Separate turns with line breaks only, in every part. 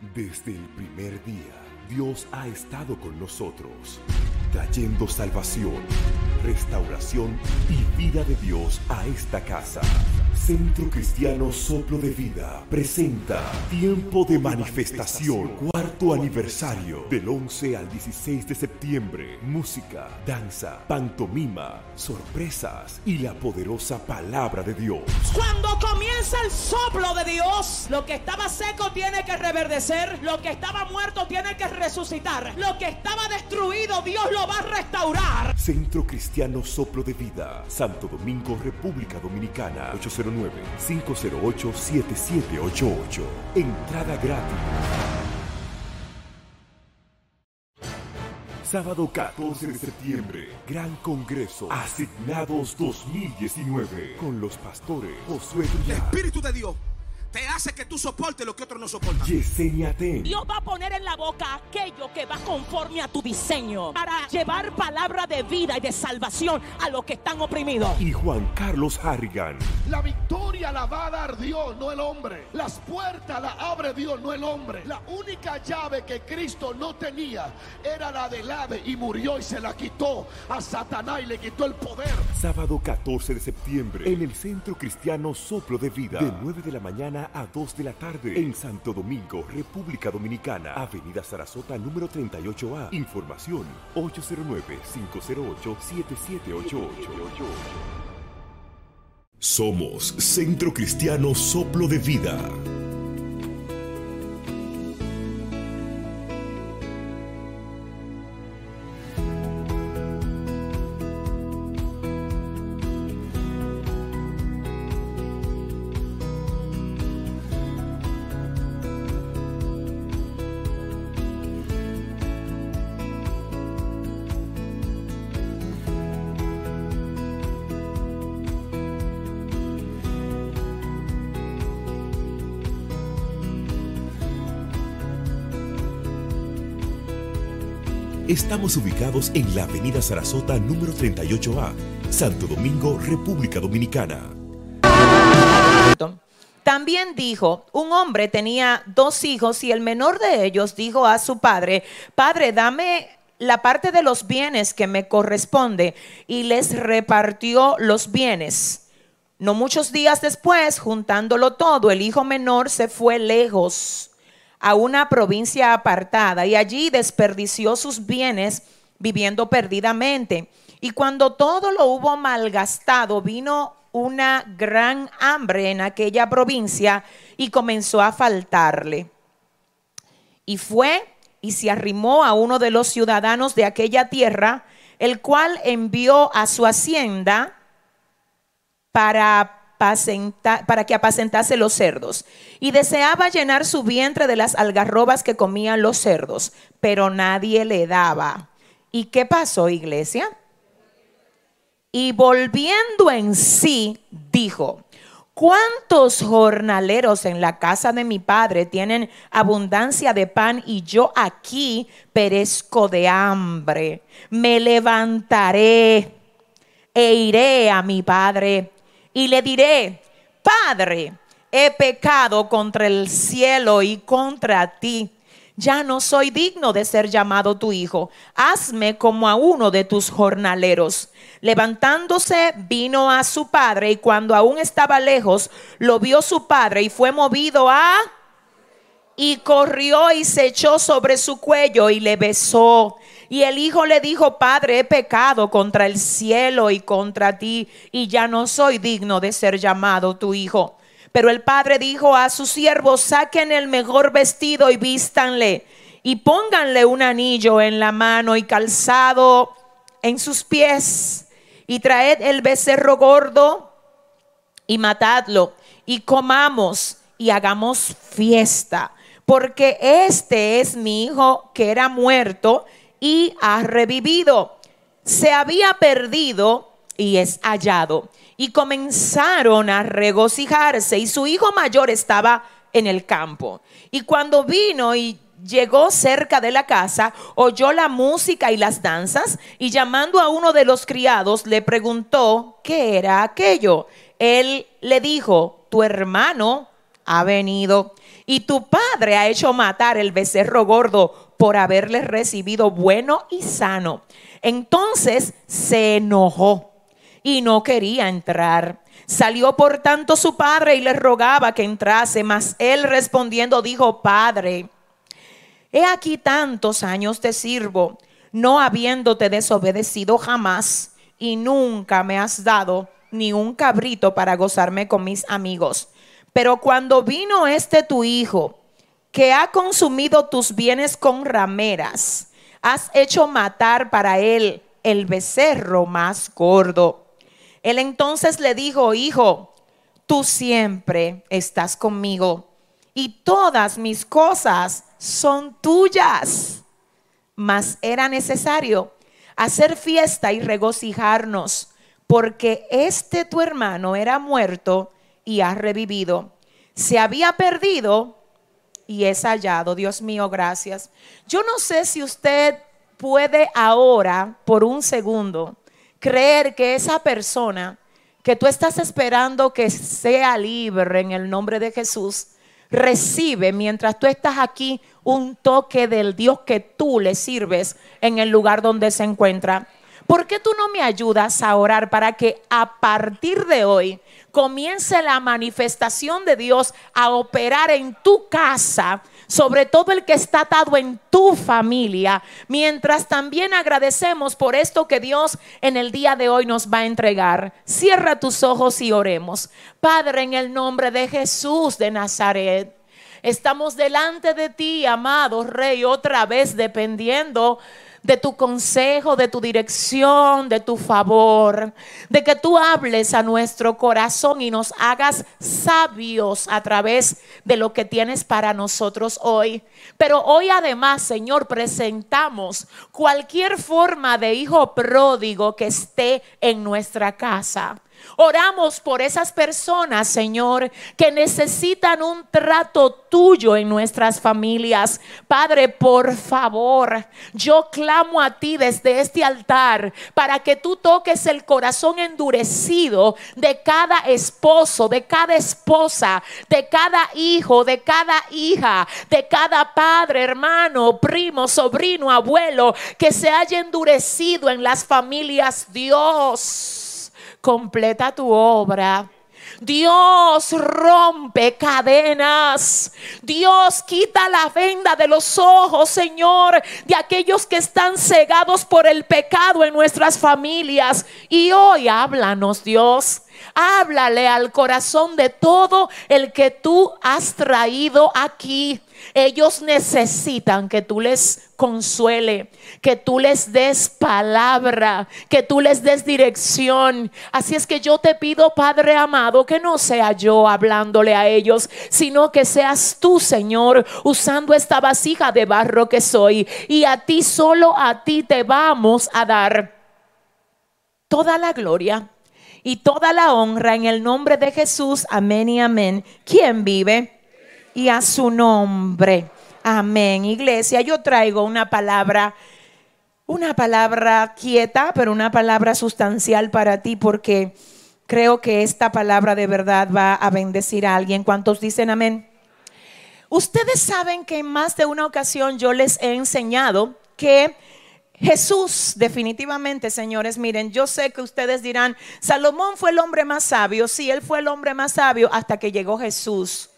Desde el primer día, Dios ha estado con nosotros, trayendo salvación, restauración y vida de Dios a esta casa. Centro Cristiano Soplo de Vida presenta Tiempo de Manifestación, cuarto aniversario, del 11 al 16 de septiembre. Música, danza, pantomima, sorpresas y la poderosa palabra de Dios.
Cuando comienza el soplo de Dios, lo que estaba seco tiene que reverdecer, lo que estaba muerto tiene que resucitar, lo que estaba destruido Dios lo va a restaurar.
Centro Cristiano Soplo de Vida, Santo Domingo, República Dominicana, 809-508-7788. Entrada gratis. Sábado 14 de septiembre, Gran Congreso Asignados 2019 con los pastores Josué Villar,
Espíritu de Dios te hace que tú soportes lo que otros no soportan.
Yesenia Ten
Dios va a poner en la boca aquello que va conforme a tu diseño para llevar palabra de vida y de salvación a los que están oprimidos.
y Juan Carlos Harrigan.
La victoria la va a dar Dios, no el hombre. Las puertas la abre Dios, no el hombre. La única llave que Cristo no tenía era la del ave y murió y se la quitó a Satanás y le quitó el poder.
Sábado 14 de septiembre en el Centro Cristiano Soplo de Vida de 9 de la mañana a 2 de la tarde en Santo Domingo, República Dominicana, Avenida Sarasota número 38A. Información 809-508-7788. Somos Centro Cristiano Soplo de Vida. Estamos ubicados en la Avenida Sarasota número 38A, Santo Domingo, República Dominicana.
También dijo, un hombre tenía dos hijos y el menor de ellos dijo a su padre, Padre, dame la parte de los bienes que me corresponde y les repartió los bienes. No muchos días después, juntándolo todo, el hijo menor se fue lejos a una provincia apartada y allí desperdició sus bienes viviendo perdidamente. Y cuando todo lo hubo malgastado, vino una gran hambre en aquella provincia y comenzó a faltarle. Y fue y se arrimó a uno de los ciudadanos de aquella tierra, el cual envió a su hacienda para, para que apacentase los cerdos. Y deseaba llenar su vientre de las algarrobas que comían los cerdos, pero nadie le daba. ¿Y qué pasó, iglesia? Y volviendo en sí, dijo, ¿cuántos jornaleros en la casa de mi padre tienen abundancia de pan y yo aquí perezco de hambre? Me levantaré e iré a mi padre y le diré, Padre, he pecado contra el cielo y contra ti. Ya no soy digno de ser llamado tu hijo. Hazme como a uno de tus jornaleros. Levantándose, vino a su padre y cuando aún estaba lejos, lo vio su padre y fue movido a y corrió y se echó sobre su cuello y le besó. Y el hijo le dijo, Padre, he pecado contra el cielo y contra ti, y ya no soy digno de ser llamado tu hijo. Pero el padre dijo a sus siervos, saquen el mejor vestido y vístanle, y pónganle un anillo en la mano y calzado en sus pies, y traed el becerro gordo y matadlo y comamos y hagamos fiesta, porque este es mi hijo que era muerto y ha revivido. Se había perdido y es hallado. Y comenzaron a regocijarse y su hijo mayor estaba en el campo. Y cuando vino y llegó cerca de la casa, oyó la música y las danzas y llamando a uno de los criados le preguntó qué era aquello. Él le dijo, tu hermano ha venido y tu padre ha hecho matar el becerro gordo por haberle recibido bueno y sano. Entonces se enojó y no quería entrar. Salió por tanto su padre y le rogaba que entrase, mas él respondiendo dijo, Padre, he aquí tantos años te sirvo, no habiéndote desobedecido jamás, y nunca me has dado ni un cabrito para gozarme con mis amigos. Pero cuando vino este tu hijo, que ha consumido tus bienes con rameras, has hecho matar para él el becerro más gordo. Él entonces le dijo, hijo, tú siempre estás conmigo y todas mis cosas son tuyas. Mas era necesario hacer fiesta y regocijarnos, porque este tu hermano era muerto y ha revivido. Se había perdido y es hallado. Dios mío, gracias. Yo no sé si usted puede ahora, por un segundo, creer que esa persona que tú estás esperando que sea libre en el nombre de Jesús, recibe mientras tú estás aquí un toque del Dios que tú le sirves en el lugar donde se encuentra. ¿Por qué tú no me ayudas a orar para que a partir de hoy comience la manifestación de Dios a operar en tu casa, sobre todo el que está atado en tu familia, mientras también agradecemos por esto que Dios en el día de hoy nos va a entregar. Cierra tus ojos y oremos. Padre, en el nombre de Jesús de Nazaret. Estamos delante de ti, amado Rey, otra vez dependiendo de tu consejo, de tu dirección, de tu favor, de que tú hables a nuestro corazón y nos hagas sabios a través de lo que tienes para nosotros hoy. Pero hoy además, Señor, presentamos cualquier forma de hijo pródigo que esté en nuestra casa. Oramos por esas personas, Señor, que necesitan un trato tuyo en nuestras familias. Padre, por favor, yo clamo a ti desde este altar para que tú toques el corazón endurecido de cada esposo, de cada esposa, de cada hijo, de cada hija, de cada padre, hermano, primo, sobrino, abuelo, que se haya endurecido en las familias. Dios completa tu obra. Dios rompe cadenas. Dios quita la venda de los ojos, Señor, de aquellos que están cegados por el pecado en nuestras familias. Y hoy háblanos, Dios. Háblale al corazón de todo el que tú has traído aquí. Ellos necesitan que tú les consuele, que tú les des palabra, que tú les des dirección. Así es que yo te pido, Padre amado, que no sea yo hablándole a ellos, sino que seas tú, Señor, usando esta vasija de barro que soy. Y a ti, solo a ti te vamos a dar toda la gloria y toda la honra en el nombre de Jesús. Amén y amén. ¿Quién vive? y a su nombre. Amén. Iglesia, yo traigo una palabra, una palabra quieta, pero una palabra sustancial para ti porque creo que esta palabra de verdad va a bendecir a alguien. ¿Cuántos dicen amén? Ustedes saben que en más de una ocasión yo les he enseñado que Jesús, definitivamente, señores, miren, yo sé que ustedes dirán, Salomón fue el hombre más sabio, sí, él fue el hombre más sabio hasta que llegó Jesús.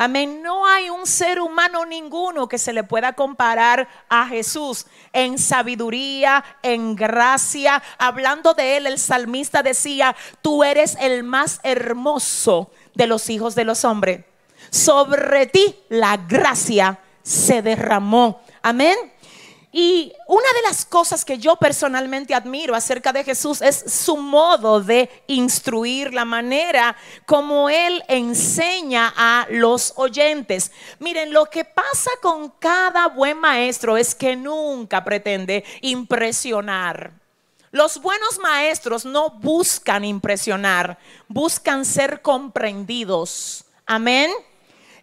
Amén. No hay un ser humano ninguno que se le pueda comparar a Jesús en sabiduría, en gracia. Hablando de él, el salmista decía, tú eres el más hermoso de los hijos de los hombres. Sobre ti la gracia se derramó. Amén. Y una de las cosas que yo personalmente admiro acerca de Jesús es su modo de instruir, la manera como él enseña a los oyentes. Miren, lo que pasa con cada buen maestro es que nunca pretende impresionar. Los buenos maestros no buscan impresionar, buscan ser comprendidos. Amén.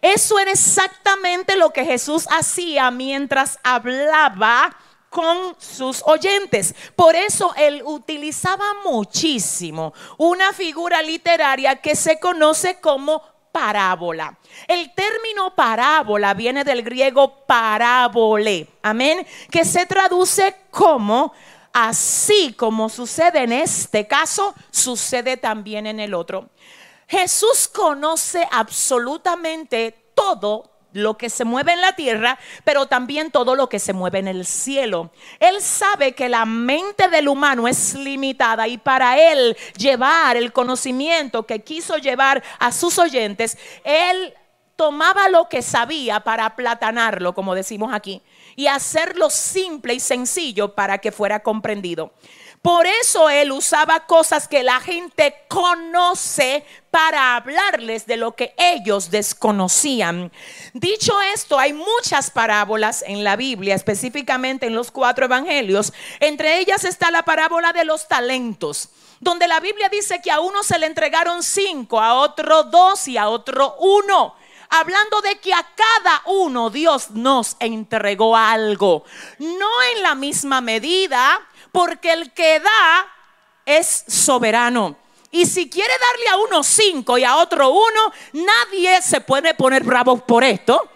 Eso era exactamente lo que Jesús hacía mientras hablaba con sus oyentes. Por eso él utilizaba muchísimo una figura literaria que se conoce como parábola. El término parábola viene del griego parábole, amén, que se traduce como así como sucede en este caso, sucede también en el otro. Jesús conoce absolutamente todo lo que se mueve en la tierra, pero también todo lo que se mueve en el cielo. Él sabe que la mente del humano es limitada y para él llevar el conocimiento que quiso llevar a sus oyentes, él tomaba lo que sabía para aplatanarlo, como decimos aquí, y hacerlo simple y sencillo para que fuera comprendido. Por eso él usaba cosas que la gente conoce para hablarles de lo que ellos desconocían. Dicho esto, hay muchas parábolas en la Biblia, específicamente en los cuatro evangelios. Entre ellas está la parábola de los talentos donde la Biblia dice que a uno se le entregaron cinco, a otro dos y a otro uno hablando de que a cada uno Dios nos entregó algo. No en la misma medida, porque el que da es soberano. Y si quiere darle a uno cinco y a otro uno, nadie se puede poner bravo por esto.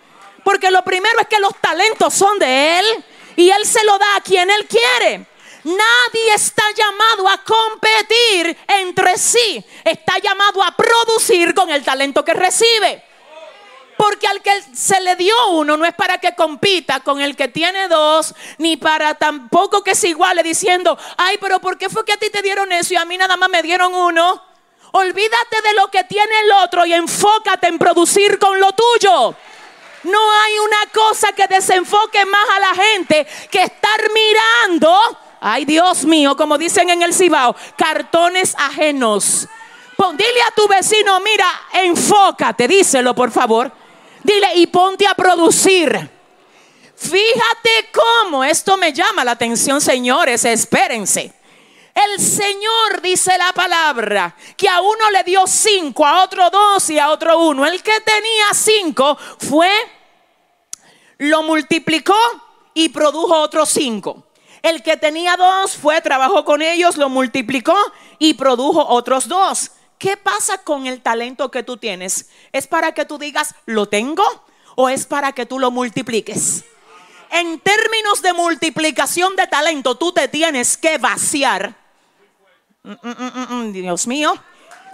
Porque lo primero es que los talentos son de Él y Él se lo da a quien Él quiere. Nadie está llamado a competir entre sí. Está llamado a producir con el talento que recibe. Porque al que se le dio uno no es para que compita con el que tiene dos, ni para tampoco que se iguale diciendo, ay, pero ¿por qué fue que a ti te dieron eso y a mí nada más me dieron uno? Olvídate de lo que tiene el otro y enfócate en producir con lo tuyo. No hay una cosa que desenfoque más a la gente que estar mirando, ay Dios mío, como dicen en el Cibao, cartones ajenos. dile a tu vecino, mira, enfócate, díselo por favor. Dile, y ponte a producir. Fíjate cómo esto me llama la atención, señores, espérense. El Señor dice la palabra que a uno le dio cinco, a otro dos y a otro uno. El que tenía cinco fue, lo multiplicó y produjo otros cinco. El que tenía dos fue, trabajó con ellos, lo multiplicó y produjo otros dos. ¿Qué pasa con el talento que tú tienes? ¿Es para que tú digas, lo tengo? ¿O es para que tú lo multipliques? En términos de multiplicación de talento, tú te tienes que vaciar. Mm, mm, mm, Dios mío.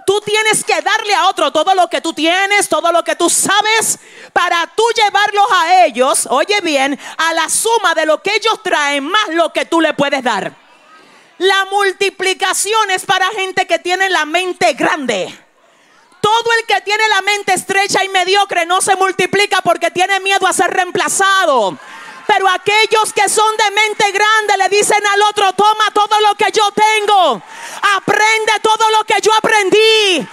Tú tienes que darle a otro todo lo que tú tienes, todo lo que tú sabes, para tú llevarlos a ellos, oye bien, a la suma de lo que ellos traen más lo que tú le puedes dar. La multiplicación es para gente que tiene la mente grande. Todo el que tiene la mente estrecha y mediocre no se multiplica porque tiene miedo a ser reemplazado. Pero aquellos que son de mente grande le dicen al otro, toma todo lo que yo tengo. Aprende todo lo que yo aprendí.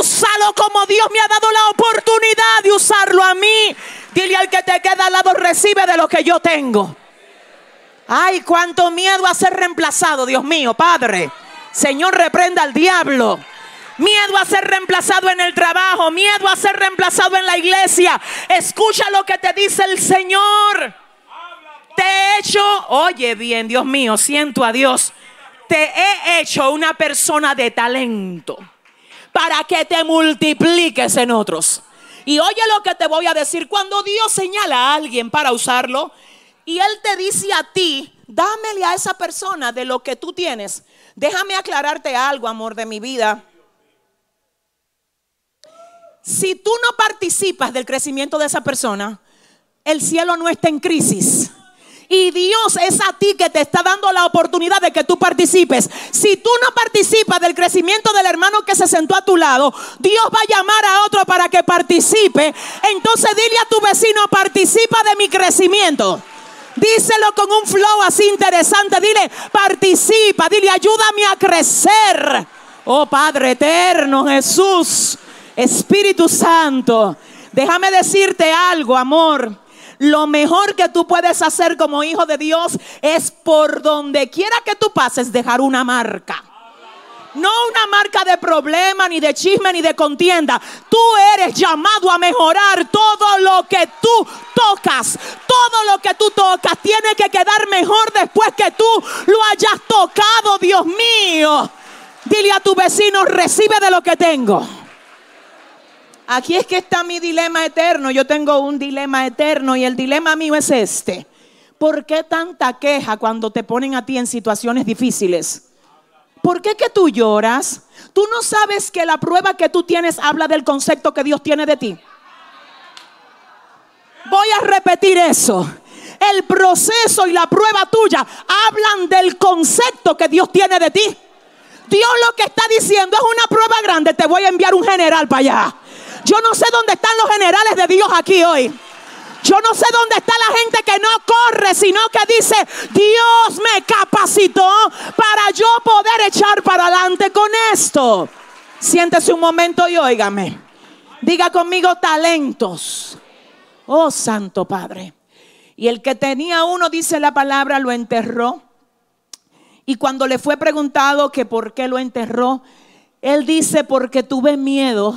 Úsalo como Dios me ha dado la oportunidad de usarlo a mí. Dile al que te queda al lado, recibe de lo que yo tengo. Ay, cuánto miedo a ser reemplazado, Dios mío, Padre. Señor, reprenda al diablo. Miedo a ser reemplazado en el trabajo, miedo a ser reemplazado en la iglesia. Escucha lo que te dice el Señor. Te he hecho, oye bien, Dios mío, siento a Dios. Te he hecho una persona de talento para que te multipliques en otros. Y oye lo que te voy a decir, cuando Dios señala a alguien para usarlo, y Él te dice a ti, dámele a esa persona de lo que tú tienes. Déjame aclararte algo, amor de mi vida. Si tú no participas del crecimiento de esa persona, el cielo no está en crisis. Y Dios es a ti que te está dando la oportunidad de que tú participes. Si tú no participas del crecimiento del hermano que se sentó a tu lado, Dios va a llamar a otro para que participe. Entonces dile a tu vecino, participa de mi crecimiento. Díselo con un flow así interesante. Dile, participa. Dile, ayúdame a crecer. Oh Padre eterno, Jesús, Espíritu Santo. Déjame decirte algo, amor. Lo mejor que tú puedes hacer como hijo de Dios es por donde quiera que tú pases dejar una marca. No una marca de problema, ni de chisme, ni de contienda. Tú eres llamado a mejorar todo lo que tú tocas. Todo lo que tú tocas tiene que quedar mejor después que tú lo hayas tocado, Dios mío. Dile a tu vecino, recibe de lo que tengo. Aquí es que está mi dilema eterno. Yo tengo un dilema eterno y el dilema mío es este. ¿Por qué tanta queja cuando te ponen a ti en situaciones difíciles? ¿Por qué que tú lloras? Tú no sabes que la prueba que tú tienes habla del concepto que Dios tiene de ti. Voy a repetir eso. El proceso y la prueba tuya hablan del concepto que Dios tiene de ti. Dios lo que está diciendo es una prueba grande. Te voy a enviar un general para allá. Yo no sé dónde están los generales de Dios aquí hoy. Yo no sé dónde está la gente que no corre, sino que dice, Dios me capacitó para yo poder echar para adelante con esto. Siéntese un momento y óigame. Diga conmigo talentos. Oh Santo Padre. Y el que tenía uno, dice la palabra, lo enterró. Y cuando le fue preguntado que por qué lo enterró, él dice, porque tuve miedo.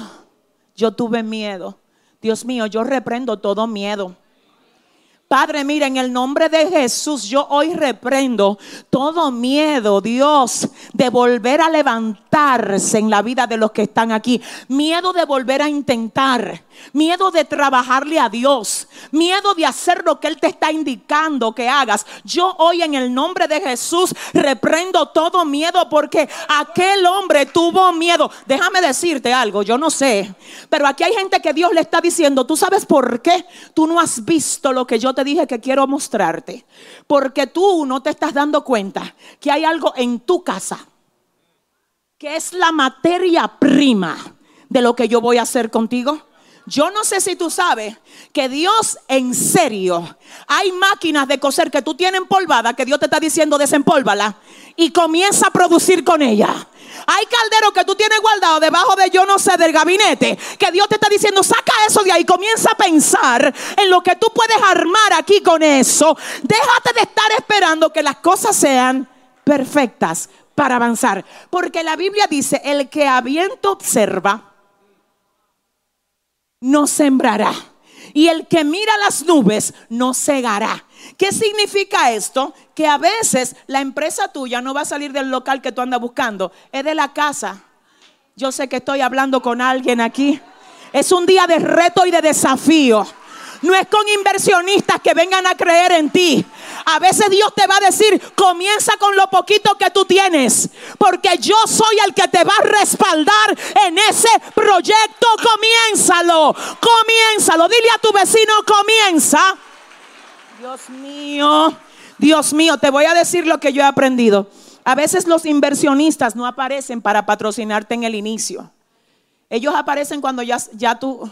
Yo tuve miedo. Dios mío, yo reprendo todo miedo. Padre, mira, en el nombre de Jesús, yo hoy reprendo todo miedo, Dios, de volver a levantarse en la vida de los que están aquí. Miedo de volver a intentar. Miedo de trabajarle a Dios. Miedo de hacer lo que Él te está indicando que hagas. Yo hoy en el nombre de Jesús reprendo todo miedo porque aquel hombre tuvo miedo. Déjame decirte algo, yo no sé. Pero aquí hay gente que Dios le está diciendo, ¿tú sabes por qué tú no has visto lo que yo te dije que quiero mostrarte. Porque tú no te estás dando cuenta que hay algo en tu casa que es la materia prima de lo que yo voy a hacer contigo. Yo no sé si tú sabes que Dios en serio, hay máquinas de coser que tú tienes empolvada, que Dios te está diciendo desempólvala y comienza a producir con ella. Hay calderos que tú tienes guardado debajo de yo no sé del gabinete, que Dios te está diciendo, saca eso de ahí, comienza a pensar en lo que tú puedes armar aquí con eso. Déjate de estar esperando que las cosas sean perfectas para avanzar. Porque la Biblia dice, el que a viento observa, no sembrará. Y el que mira las nubes no cegará. ¿Qué significa esto? Que a veces la empresa tuya no va a salir del local que tú andas buscando, es de la casa. Yo sé que estoy hablando con alguien aquí. Es un día de reto y de desafío. No es con inversionistas que vengan a creer en ti. A veces Dios te va a decir, comienza con lo poquito que tú tienes. Porque yo soy el que te va a respaldar en ese proyecto. Comiénzalo. Comiénzalo. Dile a tu vecino, comienza. Dios mío, Dios mío, te voy a decir lo que yo he aprendido. A veces los inversionistas no aparecen para patrocinarte en el inicio. Ellos aparecen cuando ya, ya tú...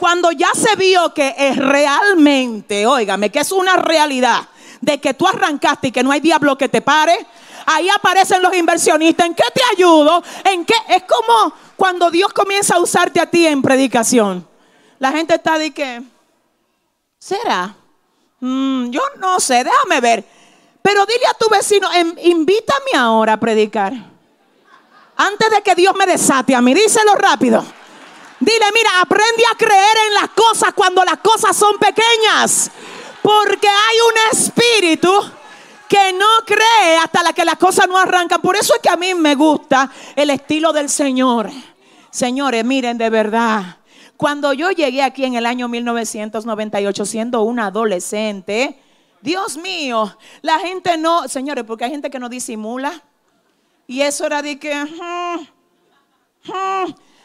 Cuando ya se vio que es realmente, óigame, que es una realidad de que tú arrancaste y que no hay diablo que te pare, ahí aparecen los inversionistas. ¿En qué te ayudo? ¿En qué? Es como cuando Dios comienza a usarte a ti en predicación. La gente está de que, ¿será? Mm, yo no sé, déjame ver. Pero dile a tu vecino, em, invítame ahora a predicar. Antes de que Dios me desate a mí, díselo rápido. Dile, mira, aprende a creer en las cosas cuando las cosas son pequeñas. Porque hay un espíritu que no cree hasta la que las cosas no arrancan. Por eso es que a mí me gusta el estilo del Señor. Señores, miren, de verdad. Cuando yo llegué aquí en el año 1998 siendo una adolescente, Dios mío, la gente no, señores, porque hay gente que no disimula. Y eso era de que,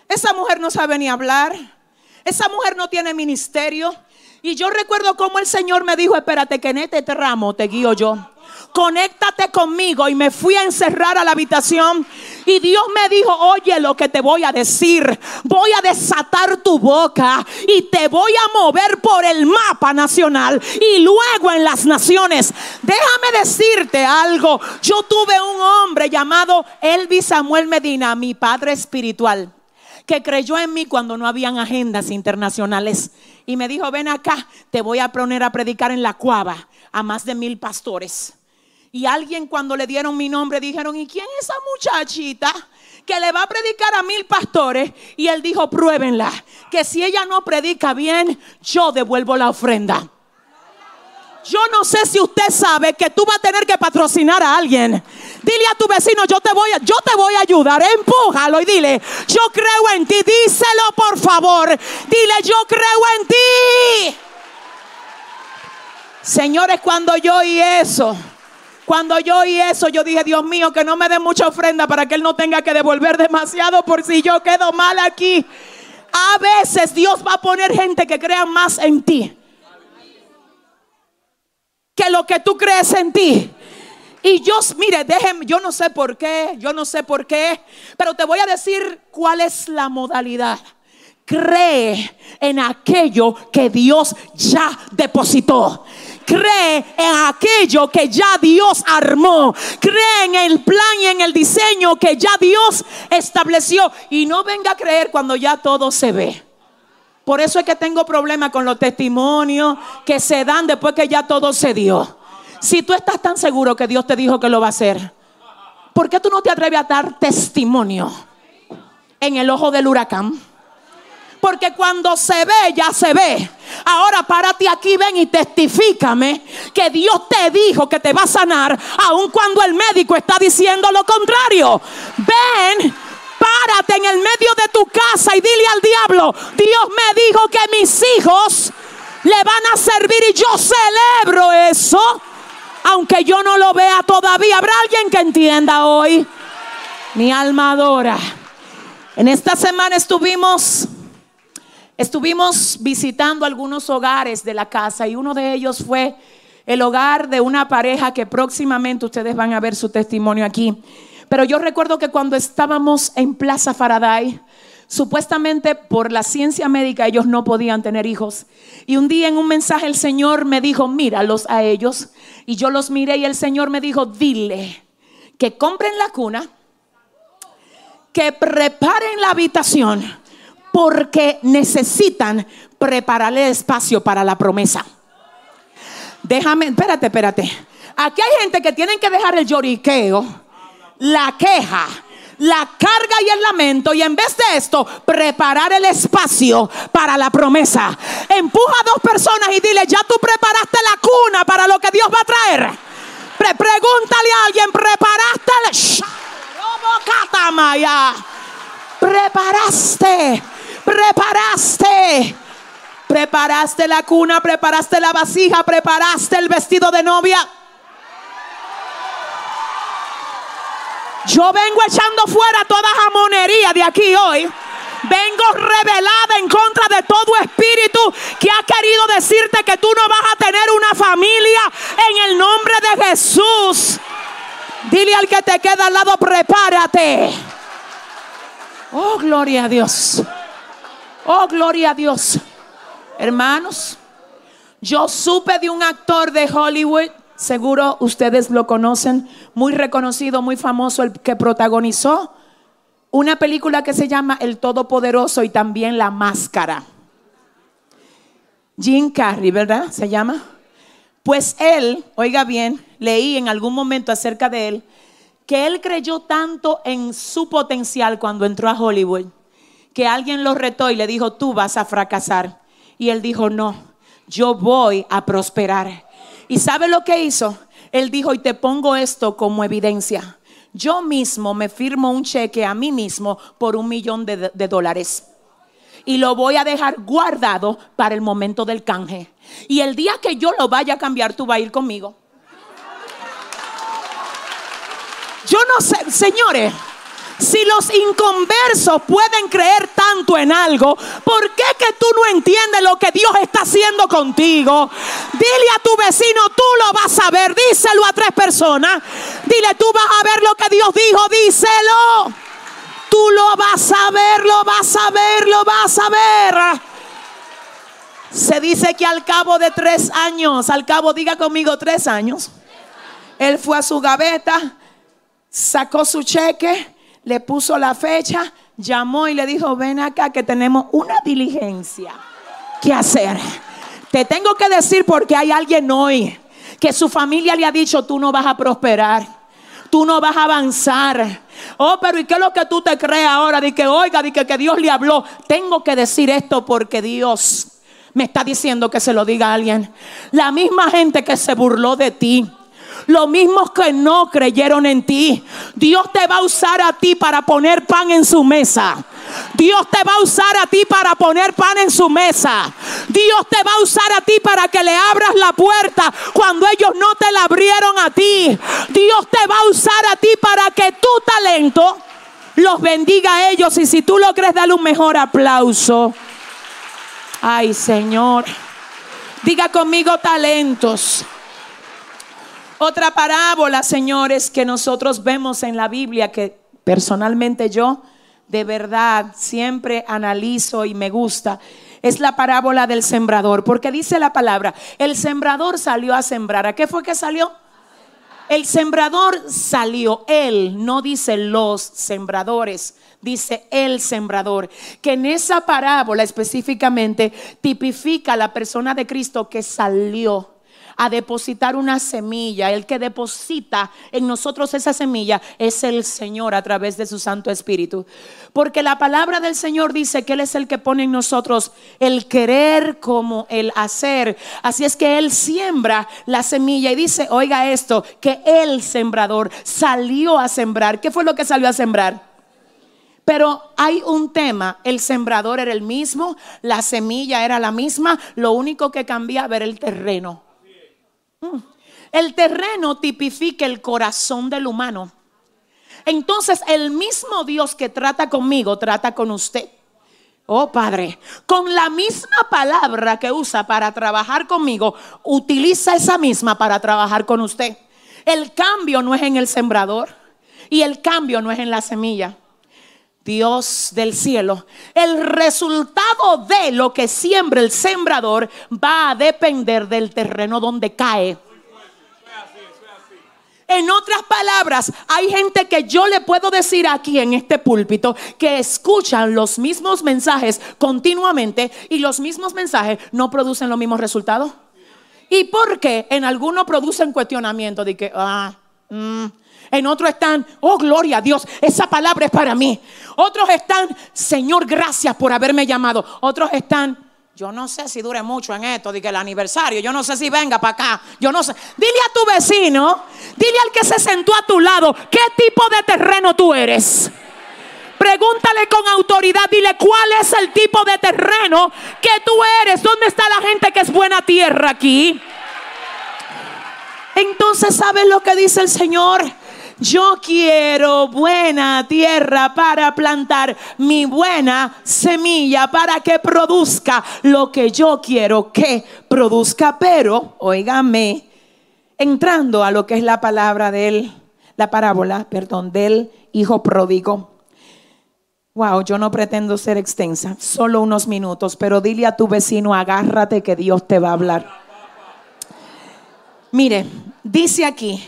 esa mujer no sabe ni hablar, esa mujer no tiene ministerio. Y yo recuerdo cómo el Señor me dijo, espérate que en este ramo te guío yo conéctate conmigo. Y me fui a encerrar a la habitación. Y Dios me dijo, oye lo que te voy a decir. Voy a desatar tu boca y te voy a mover por el mapa nacional y luego en las naciones. Déjame decirte algo. Yo tuve un hombre llamado Elvis Samuel Medina, mi padre espiritual que creyó en mí cuando no habían agendas internacionales. Y me dijo, ven acá, te voy a poner a predicar en la cuava a más de mil pastores. Y alguien cuando le dieron mi nombre dijeron, ¿y quién es esa muchachita? que le va a predicar a mil pastores. Y él dijo, pruébenla, que si ella no predica bien, yo devuelvo la ofrenda. Yo no sé si usted sabe que tú vas a tener que patrocinar a alguien. Dile a tu vecino, yo te voy a, yo te voy a ayudar. Empújalo y dile, yo creo en ti. Díselo por favor. Dile, yo creo en ti. Señores, cuando yo oí eso, cuando yo oí eso, yo dije, Dios mío, que no me dé mucha ofrenda para que Él no tenga que devolver demasiado por si yo quedo mal aquí. A veces Dios va a poner gente que crea más en ti que lo que tú crees en ti. Y yo, mire, déjenme, yo no sé por qué, yo no sé por qué, pero te voy a decir cuál es la modalidad. Cree en aquello que Dios ya depositó. Cree en aquello que ya Dios armó. Cree en el plan y en el diseño que ya Dios estableció. Y no venga a creer cuando ya todo se ve. Por eso es que tengo problemas con los testimonios que se dan después que ya todo se dio. Si tú estás tan seguro que Dios te dijo que lo va a hacer, ¿por qué tú no te atreves a dar testimonio en el ojo del huracán? Porque cuando se ve, ya se ve. Ahora párate aquí, ven y testifícame que Dios te dijo que te va a sanar, aun cuando el médico está diciendo lo contrario. Ven párate en el medio de tu casa y dile al diablo, Dios me dijo que mis hijos le van a servir y yo celebro eso. Aunque yo no lo vea todavía, habrá alguien que entienda hoy. Mi alma adora. En esta semana estuvimos estuvimos visitando algunos hogares de la casa y uno de ellos fue el hogar de una pareja que próximamente ustedes van a ver su testimonio aquí. Pero yo recuerdo que cuando estábamos en Plaza Faraday, supuestamente por la ciencia médica ellos no podían tener hijos. Y un día en un mensaje el Señor me dijo, míralos a ellos. Y yo los miré y el Señor me dijo, dile que compren la cuna, que preparen la habitación, porque necesitan preparar el espacio para la promesa. Déjame, espérate, espérate. Aquí hay gente que tienen que dejar el lloriqueo la queja, la carga y el lamento y en vez de esto, preparar el espacio para la promesa. Empuja a dos personas y dile, ya tú preparaste la cuna para lo que Dios va a traer. pregúntale a alguien, preparaste Preparaste, preparaste. Preparaste la cuna, preparaste la vasija, preparaste el vestido de novia. Yo vengo echando fuera toda jamonería de aquí hoy. Vengo revelada en contra de todo espíritu que ha querido decirte que tú no vas a tener una familia en el nombre de Jesús. Dile al que te queda al lado, prepárate. Oh, gloria a Dios. Oh, gloria a Dios. Hermanos, yo supe de un actor de Hollywood Seguro ustedes lo conocen, muy reconocido, muy famoso, el que protagonizó una película que se llama El Todopoderoso y también La Máscara. Jim Carrey, ¿verdad? Se llama. Pues él, oiga bien, leí en algún momento acerca de él, que él creyó tanto en su potencial cuando entró a Hollywood, que alguien lo retó y le dijo, tú vas a fracasar. Y él dijo, no, yo voy a prosperar. ¿Y sabe lo que hizo? Él dijo, y te pongo esto como evidencia. Yo mismo me firmo un cheque a mí mismo por un millón de, dólares. Y lo voy a dejar guardado para el momento del canje. Y el día que yo lo vaya a cambiar, tú vas a ir conmigo. Yo no sé, señores. Si los inconversos pueden creer tanto en algo, ¿por qué que tú no entiendes lo que Dios está haciendo contigo? Dile a tu vecino, tú lo vas a ver, díselo a tres personas. Dile, tú vas a ver lo que Dios dijo, díselo. Tú lo vas a ver, lo vas a ver, lo vas a ver. Se dice que al cabo de tres años, al cabo, diga conmigo, tres años, él fue a su gaveta, sacó su cheque le puso la fecha, llamó y le dijo, ven acá que tenemos una diligencia que hacer. Te tengo que decir porque hay alguien hoy que su familia le ha dicho, tú no vas a prosperar, tú no vas a avanzar. Oh, pero ¿y qué es lo que tú te crees ahora? De que, oiga, de que, que Dios le habló. Tengo que decir esto porque Dios me está diciendo que se lo diga a alguien. La misma gente que se burló de ti Los mismos que no creyeron en ti. Dios te va a usar a ti para poner pan en su mesa. Dios te va a usar a ti para poner pan en su mesa. Dios te va a usar a ti para que le abras la puerta cuando ellos no te la abrieron a ti. Dios te va a usar a ti para que tu talento los bendiga a ellos. Y si tú lo crees, dale un mejor aplauso. Ay, Señor. Diga conmigo talentos. Otra parábola, señores, que nosotros vemos en la Biblia, que personalmente yo de verdad siempre analizo y me gusta, es la parábola del sembrador, porque dice la palabra, el sembrador salió a sembrar. ¿A qué fue que salió? El sembrador salió, él, no dice los sembradores, dice el sembrador, que en esa parábola específicamente tipifica la persona de Cristo que salió a depositar una semilla. El que deposita en nosotros esa semilla es el Señor a través de su Santo Espíritu. Porque la palabra del Señor dice que Él es el que pone en nosotros el querer como el hacer. Así es que Él siembra la semilla y dice, oiga esto, que el sembrador salió a sembrar. ¿Qué fue lo que salió a sembrar? Pero hay un tema, el sembrador era el mismo, la semilla era la misma, lo único que cambiaba era el terreno. Mm. El terreno tipifica el corazón del humano. Entonces el mismo Dios que trata conmigo, trata con usted. Oh Padre, con la misma palabra que usa para trabajar conmigo, utiliza esa misma para trabajar con usted. El cambio no es en el sembrador y el cambio no es en la semilla. Dios del cielo, el resultado de lo que siembra el sembrador va a depender del terreno donde cae. En otras palabras, hay gente que yo le puedo decir aquí en este púlpito que escuchan los mismos mensajes continuamente y los mismos mensajes no producen los mismos resultados. ¿Y por qué? En algunos producen cuestionamiento de que, ah, mm. En otros están, oh gloria a Dios, esa palabra es para mí. Otros están, Señor, gracias por haberme llamado. Otros están, yo no sé si dure mucho en esto, de que el aniversario, yo no sé si venga para acá, yo no sé. Dile a tu vecino, dile al que se sentó a tu lado, ¿qué tipo de terreno tú eres? Pregúntale con autoridad, dile cuál es el tipo de terreno que tú eres, dónde está la gente que es buena tierra aquí. Entonces, ¿sabes lo que dice el Señor? Yo quiero buena tierra para plantar mi buena semilla para que produzca lo que yo quiero que produzca. Pero, óigame, entrando a lo que es la palabra del, la parábola, perdón, del hijo pródigo. Wow, yo no pretendo ser extensa, solo unos minutos, pero dile a tu vecino, agárrate que Dios te va a hablar. Mire, dice aquí,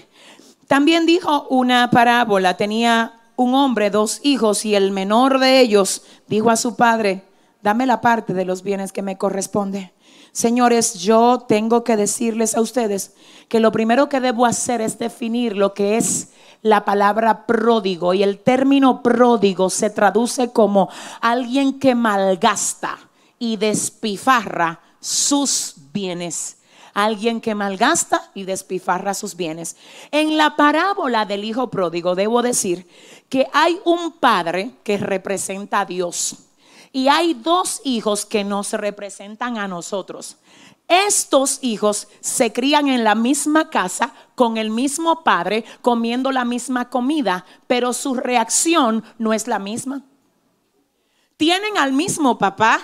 también dijo una parábola, tenía un hombre, dos hijos, y el menor de ellos dijo a su padre, dame la parte de los bienes que me corresponde. Señores, yo tengo que decirles a ustedes que lo primero que debo hacer es definir lo que es la palabra pródigo y el término pródigo se traduce como alguien que malgasta y despifarra sus bienes alguien que malgasta y despifarra sus bienes. En la parábola del hijo pródigo debo decir que hay un padre que representa a Dios y hay dos hijos que nos representan a nosotros. Estos hijos se crían en la misma casa con el mismo padre, comiendo la misma comida, pero su reacción no es la misma. Tienen al mismo papá,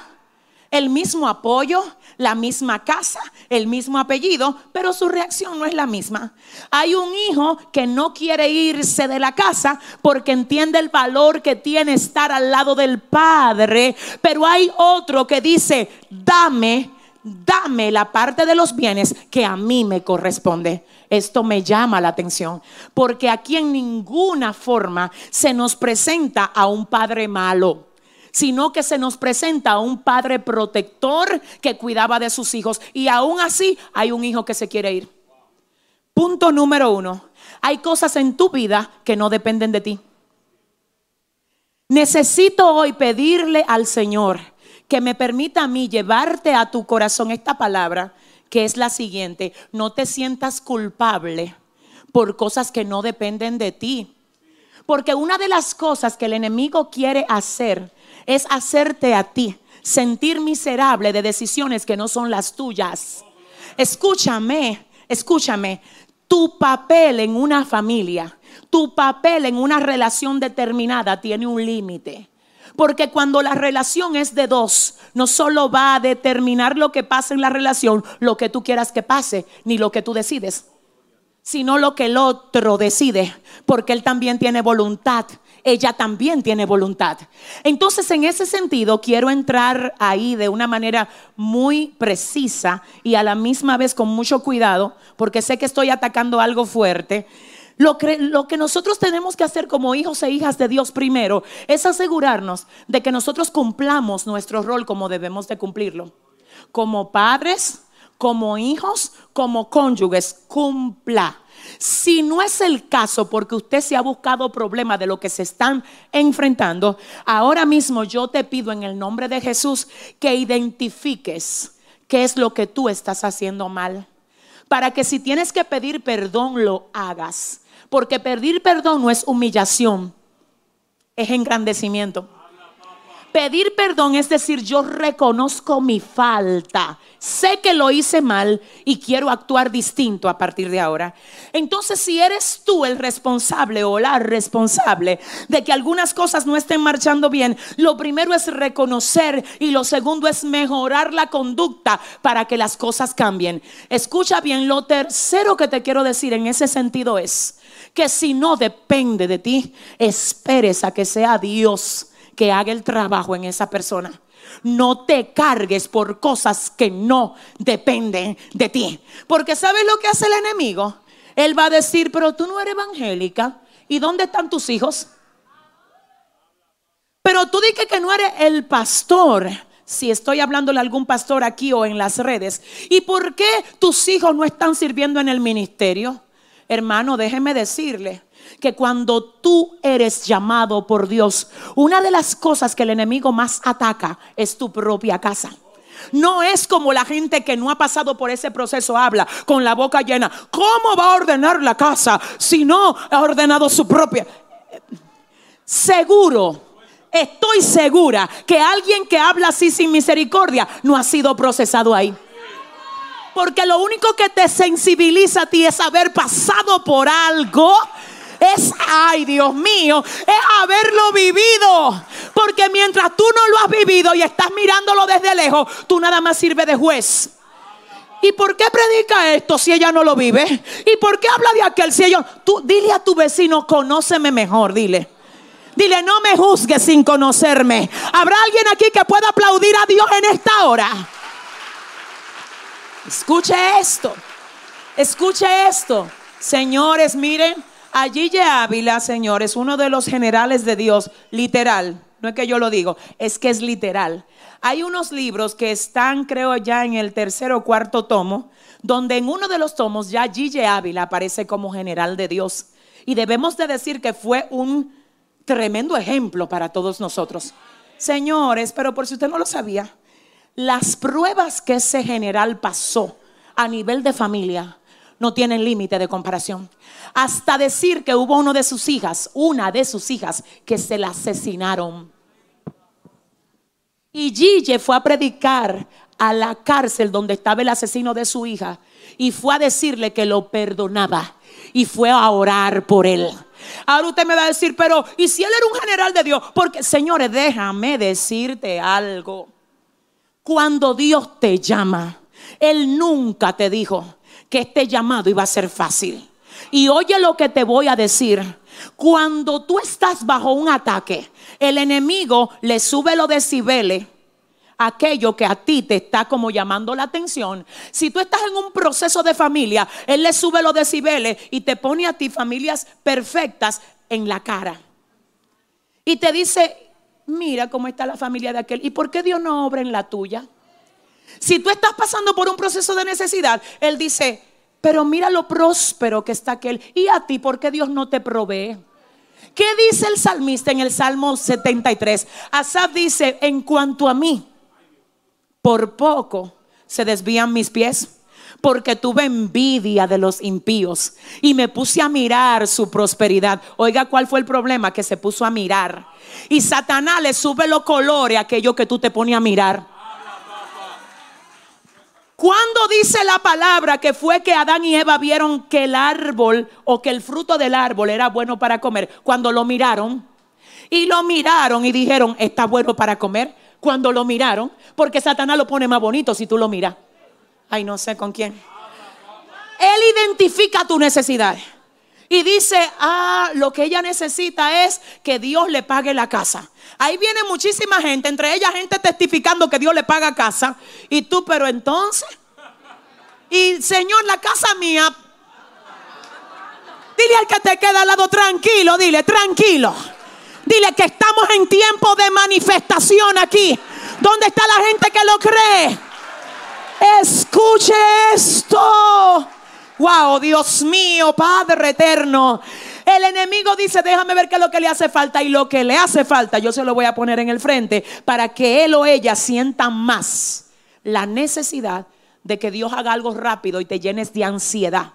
el mismo apoyo, la misma casa, el mismo apellido, pero su reacción no es la misma. Hay un hijo que no quiere irse de la casa porque entiende el valor que tiene estar al lado del padre, pero hay otro que dice, dame dame la parte de los bienes que a mí me corresponde. Esto me llama la atención, porque aquí en ninguna forma se nos presenta a un padre malo sino que se nos presenta un padre protector que cuidaba de sus hijos y aún así hay un hijo que se quiere ir. Punto número uno, hay cosas en tu vida que no dependen de ti. Necesito hoy pedirle al Señor que me permita a mí llevarte a tu corazón esta palabra, que es la siguiente, no te sientas culpable por cosas que no dependen de ti. Porque una de las cosas que el enemigo quiere hacer es hacerte a ti sentir miserable de decisiones que no son las tuyas. Escúchame, escúchame, tu papel en una familia, tu papel en una relación determinada tiene un límite. Porque cuando la relación es de dos, no solo va a determinar lo que pasa en la relación, lo que tú quieras que pase, ni lo que tú decides, sino lo que el otro decide, porque él también tiene voluntad ella también tiene voluntad. Entonces, en ese sentido, quiero entrar ahí de una manera muy precisa y a la misma vez con mucho cuidado, porque sé que estoy atacando algo fuerte. Lo que, nosotros tenemos que hacer como hijos e hijas de Dios primero es asegurarnos de que nosotros cumplamos nuestro rol como debemos de cumplirlo. Como padres, como hijos, como cónyuges, cumpla. Si no es el caso porque usted se ha buscado problemas de lo que se están enfrentando, ahora mismo yo te pido en el nombre de Jesús que identifiques qué es lo que tú estás haciendo mal. Para que si tienes que pedir perdón, lo hagas. Porque pedir perdón no es humillación, es engrandecimiento. Pedir perdón es decir, yo reconozco mi falta, sé que lo hice mal y quiero actuar distinto a partir de ahora. Entonces, si eres tú el responsable o la responsable de que algunas cosas no estén marchando bien, lo primero es reconocer y lo segundo es mejorar la conducta para que las cosas cambien. Escucha bien, lo tercero que te quiero decir en ese sentido es que si no depende de ti, esperes a que sea Dios que haga el trabajo en esa persona. No te cargues por cosas que no dependen de ti. Porque ¿sabes lo que hace el enemigo? Él va a decir, pero tú no eres evangélica. ¿Y dónde están tus hijos? Pero tú dices que no eres el pastor. Si estoy hablándole a algún pastor aquí o en las redes. ¿Y por qué tus hijos no están sirviendo en el ministerio? Hermano, déjeme decirle que cuando tú eres llamado por Dios, una de las cosas que el enemigo más ataca es tu propia casa. No es como la gente que no ha pasado por ese proceso habla con la boca llena. ¿Cómo va a ordenar la casa si no ha ordenado su propia? Seguro, estoy segura que alguien que habla así sin misericordia no ha sido procesado ahí. Porque lo único que te sensibiliza a ti es haber pasado por algo es, ay Dios mío, es haberlo vivido. Porque mientras tú no lo has vivido y estás mirándolo desde lejos, tú nada más sirves de juez. ¿Y por qué predica esto si ella no lo vive? ¿Y por qué habla de aquel si ella... Tú dile a tu vecino, conóceme mejor, dile. Dile, no me juzgues sin conocerme. ¿Habrá alguien aquí que pueda aplaudir a Dios en esta hora? Escuche esto. Escuche esto. Señores, miren, Allí Ávila, señores, uno de los generales de Dios, literal, no es que yo lo digo, es que es literal. Hay unos libros que están, creo, ya en el tercer o cuarto tomo, donde en uno de los tomos ya Gille Ávila aparece como general de Dios. Y debemos de decir que fue un tremendo ejemplo para todos nosotros. Señores, pero por si usted no lo sabía, las pruebas que ese general pasó a nivel de familia no tienen límite de comparación. Hasta decir que hubo uno de sus hijas, una de sus hijas, que se la asesinaron. Y Gille fue a predicar a la cárcel donde estaba el asesino de su hija y fue a decirle que lo perdonaba y fue a orar por él. Ahora usted me va a decir, pero ¿y si él era un general de Dios? Porque, señores, déjame decirte algo. Cuando Dios te llama, Él nunca te dijo, que este llamado iba a ser fácil. Y oye lo que te voy a decir. Cuando tú estás bajo un ataque, el enemigo le sube los decibeles aquello que a ti te está como llamando la atención. Si tú estás en un proceso de familia, Él le sube los decibeles y te pone a ti familias perfectas en la cara. Y te dice, mira cómo está la familia de aquel. ¿Y por qué Dios no obra en la tuya? Si tú estás pasando por un proceso de necesidad, Él dice, pero mira lo próspero que está aquel. ¿Y a ti por qué Dios no te provee? ¿Qué dice el salmista en el Salmo 73? Asaf dice, en cuanto a mí, por poco se desvían mis pies, porque tuve envidia de los impíos y me puse a mirar su prosperidad. Oiga, ¿cuál fue el problema? Que se puso a mirar. Y Satanás le sube los colores a aquello que tú te pones a mirar. Cuando dice la palabra que fue que Adán y Eva vieron que el árbol o que el fruto del árbol era bueno para comer? Cuando lo miraron y lo miraron y dijeron, está bueno para comer. Cuando lo miraron, porque Satanás lo pone más bonito si tú lo miras. Ay, no sé con quién. Él identifica tu necesidad y dice, ah, lo que ella necesita es que Dios le pague la casa. Ahí viene muchísima gente, entre ellas gente testificando que Dios le paga casa. Y tú, pero entonces, y Señor, la casa mía, dile al que te queda al lado, tranquilo, dile, tranquilo. Dile que estamos en tiempo de manifestación aquí. ¿Dónde está la gente que lo cree? Escuche esto. Wow, Dios mío, Padre eterno. El enemigo dice, déjame ver qué es lo que le hace falta. Y lo que le hace falta, yo se lo voy a poner en el frente para que él o ella sientan más la necesidad de que Dios haga algo rápido y te llenes de ansiedad.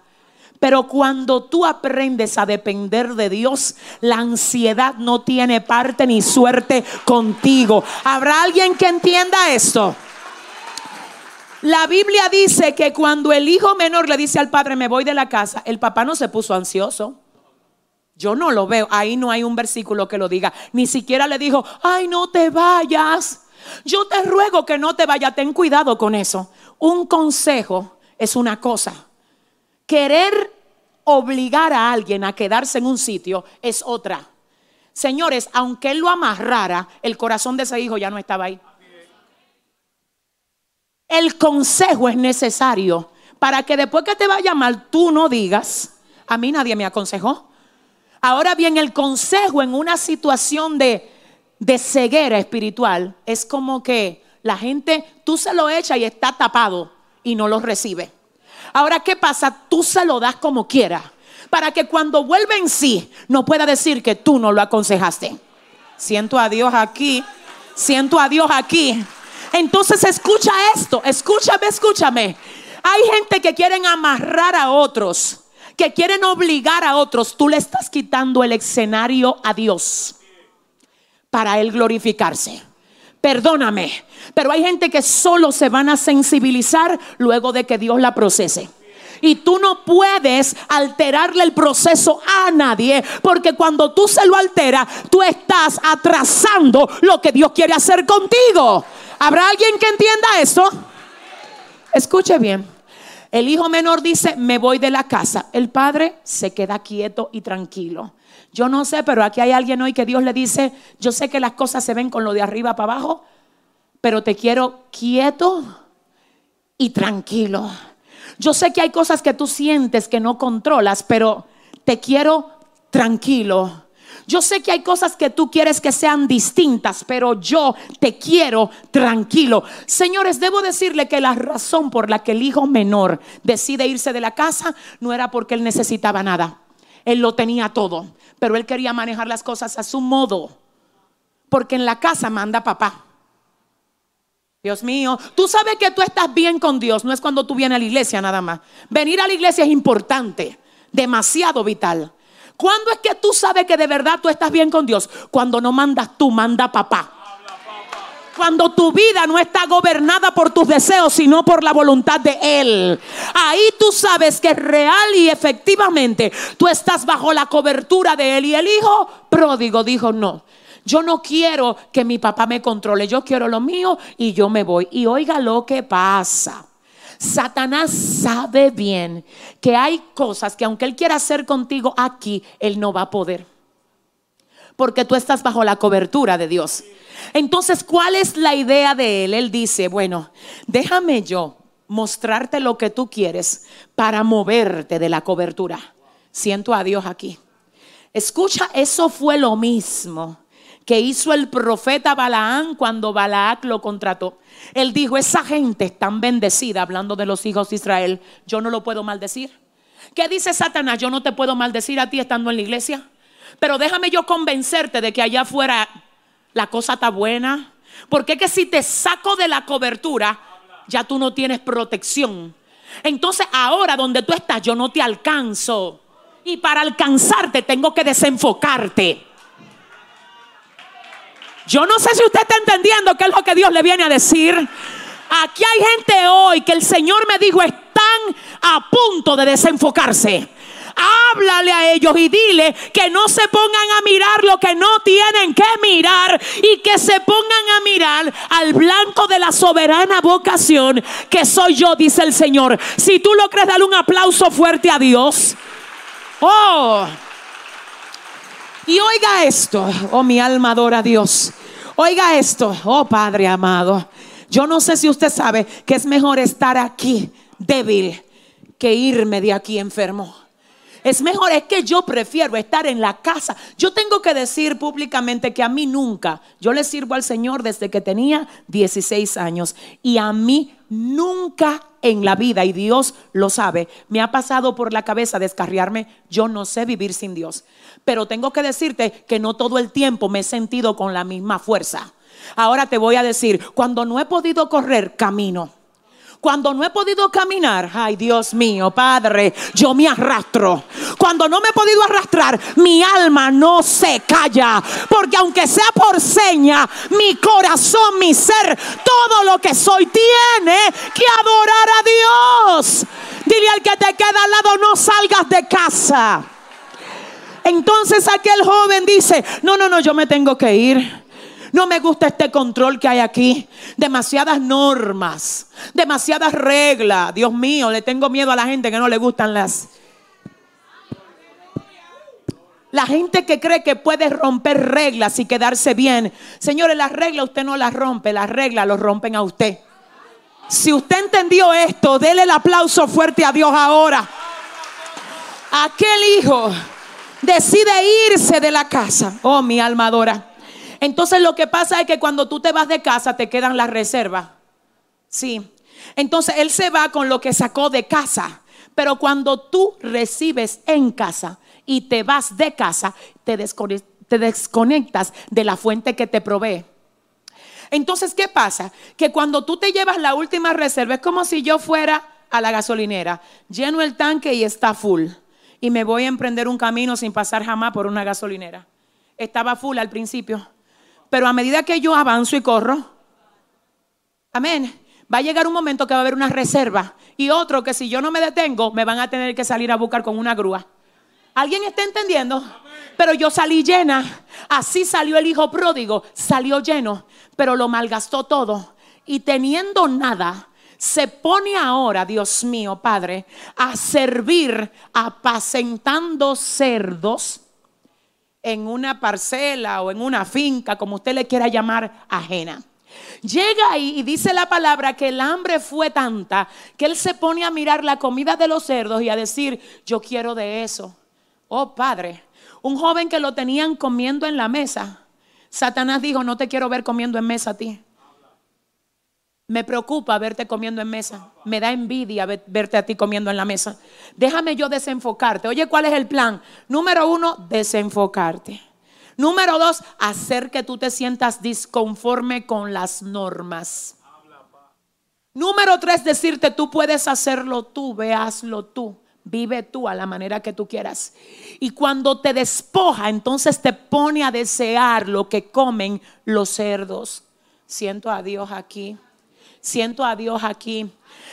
Pero cuando tú aprendes a depender de Dios, la ansiedad no tiene parte ni suerte contigo. ¿Habrá alguien que entienda esto? La Biblia dice que cuando el hijo menor le dice al padre, me voy de la casa, el papá no se puso ansioso. Yo no lo veo. Ahí no hay un versículo que lo diga. Ni siquiera le dijo, ay, no te vayas. Yo te ruego que no te vayas. Ten cuidado con eso. Un consejo es una cosa Querer obligar a alguien a quedarse en un sitio es otra. Señores, aunque él lo amarrara, el corazón de ese hijo ya no estaba ahí. El consejo es necesario para que después que te vaya mal, tú no digas, a mí nadie me aconsejó. Ahora bien, el consejo en una situación de, de ceguera espiritual es como que la gente, tú se lo echas y está tapado y no lo recibe. Ahora, ¿qué pasa? Tú se lo das como quieras. Para que cuando vuelva en sí, no pueda decir que tú no lo aconsejaste. Siento a Dios aquí. Siento a Dios aquí. Entonces escucha esto. Escúchame, escúchame. Hay gente que quieren amarrar a otros. Que quieren obligar a otros. Tú le estás quitando el escenario a Dios. Para Él glorificarse. Perdóname, pero hay gente que solo se van a sensibilizar luego de que Dios la procese. Y tú no puedes alterarle el proceso a nadie, porque cuando tú se lo alteras, tú estás atrasando lo que Dios quiere hacer contigo. ¿Habrá alguien que entienda esto? Escuche bien. El hijo menor dice, me voy de la casa. El padre se queda quieto y tranquilo. Yo no sé, pero aquí hay alguien hoy que Dios le dice, yo sé que las cosas se ven con lo de arriba para abajo, pero te quiero quieto y tranquilo. Yo sé que hay cosas que tú sientes que no controlas, pero te quiero tranquilo. Yo sé que hay cosas que tú quieres que sean distintas, pero yo te quiero tranquilo. Señores, debo decirle que la razón por la que el hijo menor decide irse de la casa no era porque él necesitaba nada. Él lo tenía todo, pero él quería manejar las cosas a su modo. Porque en la casa manda papá. Dios mío, tú sabes que tú estás bien con Dios, no es cuando tú vienes a la iglesia nada más. Venir a la iglesia es importante, demasiado vital. ¿Cuándo es que tú sabes que de verdad tú estás bien con Dios? Cuando no mandas tú, manda papá. Cuando tu vida no está gobernada por tus deseos, sino por la voluntad de Él. Ahí tú sabes que real y efectivamente tú estás bajo la cobertura de Él. Y el hijo pródigo dijo, no, yo no quiero que mi papá me controle, yo quiero lo mío y yo me voy. Y oiga lo que pasa. Satanás sabe bien que hay cosas que aunque él quiera hacer contigo aquí, él no va a poder. Porque tú estás bajo la cobertura de Dios. Entonces, ¿cuál es la idea de él? Él dice, bueno, déjame yo mostrarte lo que tú quieres para moverte de la cobertura. Siento a Dios aquí. Escucha, eso fue lo mismo que hizo el profeta Balaán cuando Balaac lo contrató. Él dijo, esa gente es tan bendecida, hablando de los hijos de Israel, yo no lo puedo maldecir. ¿Qué dice Satanás? Yo no te puedo maldecir a ti estando en la iglesia. Pero déjame yo convencerte de que allá afuera la cosa está buena. Porque es que si te saco de la cobertura, ya tú no tienes protección. Entonces ahora donde tú estás yo no te alcanzo. Y para alcanzarte tengo que desenfocarte. Yo no sé si usted está entendiendo qué es lo que Dios le viene a decir. Aquí hay gente hoy que el Señor me dijo están a punto de desenfocarse. Háblale a ellos y dile que no se pongan a mirar lo que no tienen que mirar y que se pongan a mirar al blanco de la soberana vocación que soy yo, dice el Señor. Si tú lo crees, dale un aplauso fuerte a Dios. Oh. Y oiga esto, oh mi alma adora a Dios. Oiga esto, oh Padre amado. Yo no sé si usted sabe que es mejor estar aquí débil que irme de aquí enfermo. Es mejor, es que yo prefiero estar en la casa. Yo tengo que decir públicamente que a mí nunca, yo le sirvo al Señor desde que tenía 16 años y a mí nunca en la vida, y Dios lo sabe, me ha pasado por la cabeza descarriarme, yo no sé vivir sin Dios. Pero tengo que decirte que no todo el tiempo me he sentido con la misma fuerza. Ahora te voy a decir, cuando no he podido correr, camino. Cuando no he podido caminar, ay Dios mío, Padre, yo me arrastro. Cuando no me he podido arrastrar, mi alma no se calla. Porque aunque sea por seña, mi corazón, mi ser, todo lo que soy tiene que adorar a Dios. Dile al que te queda al lado, no salgas de casa. Entonces aquel joven dice, no, no, no, yo me tengo que ir. No me gusta este control que hay aquí. Demasiadas normas, demasiadas reglas. Dios mío, le tengo miedo a la gente que no le gustan las... La gente que cree que puede romper reglas y quedarse bien. Señores, las reglas usted no las rompe, las reglas lo rompen a usted. Si usted entendió esto, dele el aplauso fuerte a Dios ahora. Aquel hijo decide irse de la casa. Oh, mi alma adora. Entonces lo que pasa es que cuando tú te vas de casa te quedan las reservas. Sí. Entonces él se va con lo que sacó de casa. Pero cuando tú recibes en casa y te vas de casa, te, desconectas de la fuente que te provee. Entonces, ¿qué pasa? Que cuando tú te llevas la última reserva, es como si yo fuera a la gasolinera, lleno el tanque y está full. Y me voy a emprender un camino sin pasar jamás por una gasolinera. Estaba full al principio. Pero a medida que yo avanzo y corro, amén, va a llegar un momento que va a haber una reserva y otro que si yo no me detengo, me van a tener que salir a buscar con una grúa. ¿Alguien está entendiendo? Pero yo salí llena. Así salió el hijo pródigo. Salió lleno, pero lo malgastó todo. Y teniendo nada, se pone ahora, Dios mío, Padre, a servir apacentando cerdos en una parcela o en una finca, como usted le quiera llamar, ajena. Llega ahí y dice la palabra que el hambre fue tanta que él se pone a mirar la comida de los cerdos y a decir, yo quiero de eso. Oh Padre, un joven que lo tenían comiendo en la mesa. Satanás dijo, no te quiero ver comiendo en mesa a ti. Me preocupa verte comiendo en mesa. Me da envidia verte a ti comiendo en la mesa. Déjame yo desenfocarte. Oye, ¿cuál es el plan? Número uno, desenfocarte. Número dos, hacer que tú te sientas disconforme con las normas. Número tres, decirte, tú puedes hacerlo tú, véaslo tú. Vive tú a la manera que tú quieras. Y cuando te despoja, entonces te pone a desear lo que comen los cerdos. Siento a Dios aquí. Siento a Dios aquí.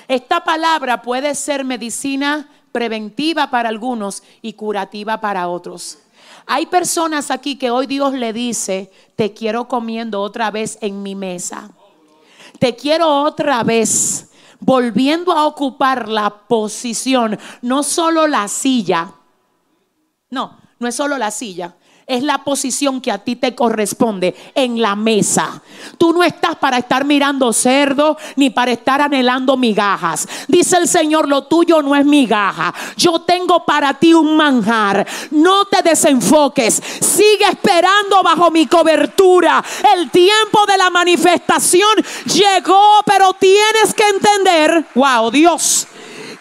Esta palabra puede ser medicina preventiva para algunos y curativa para otros. Hay personas aquí que hoy Dios le dice, te quiero comiendo otra vez en mi mesa. Te quiero otra vez volviendo a ocupar la posición, no solo la silla. No, no es solo la silla es la posición que a ti te corresponde en la mesa. Tú no estás para estar mirando cerdo ni para estar anhelando migajas. Dice el Señor, lo tuyo no es migaja. Yo tengo para ti un manjar. No te desenfoques. Sigue esperando bajo mi cobertura. El tiempo de la manifestación llegó, pero tienes que entender, wow, Dios,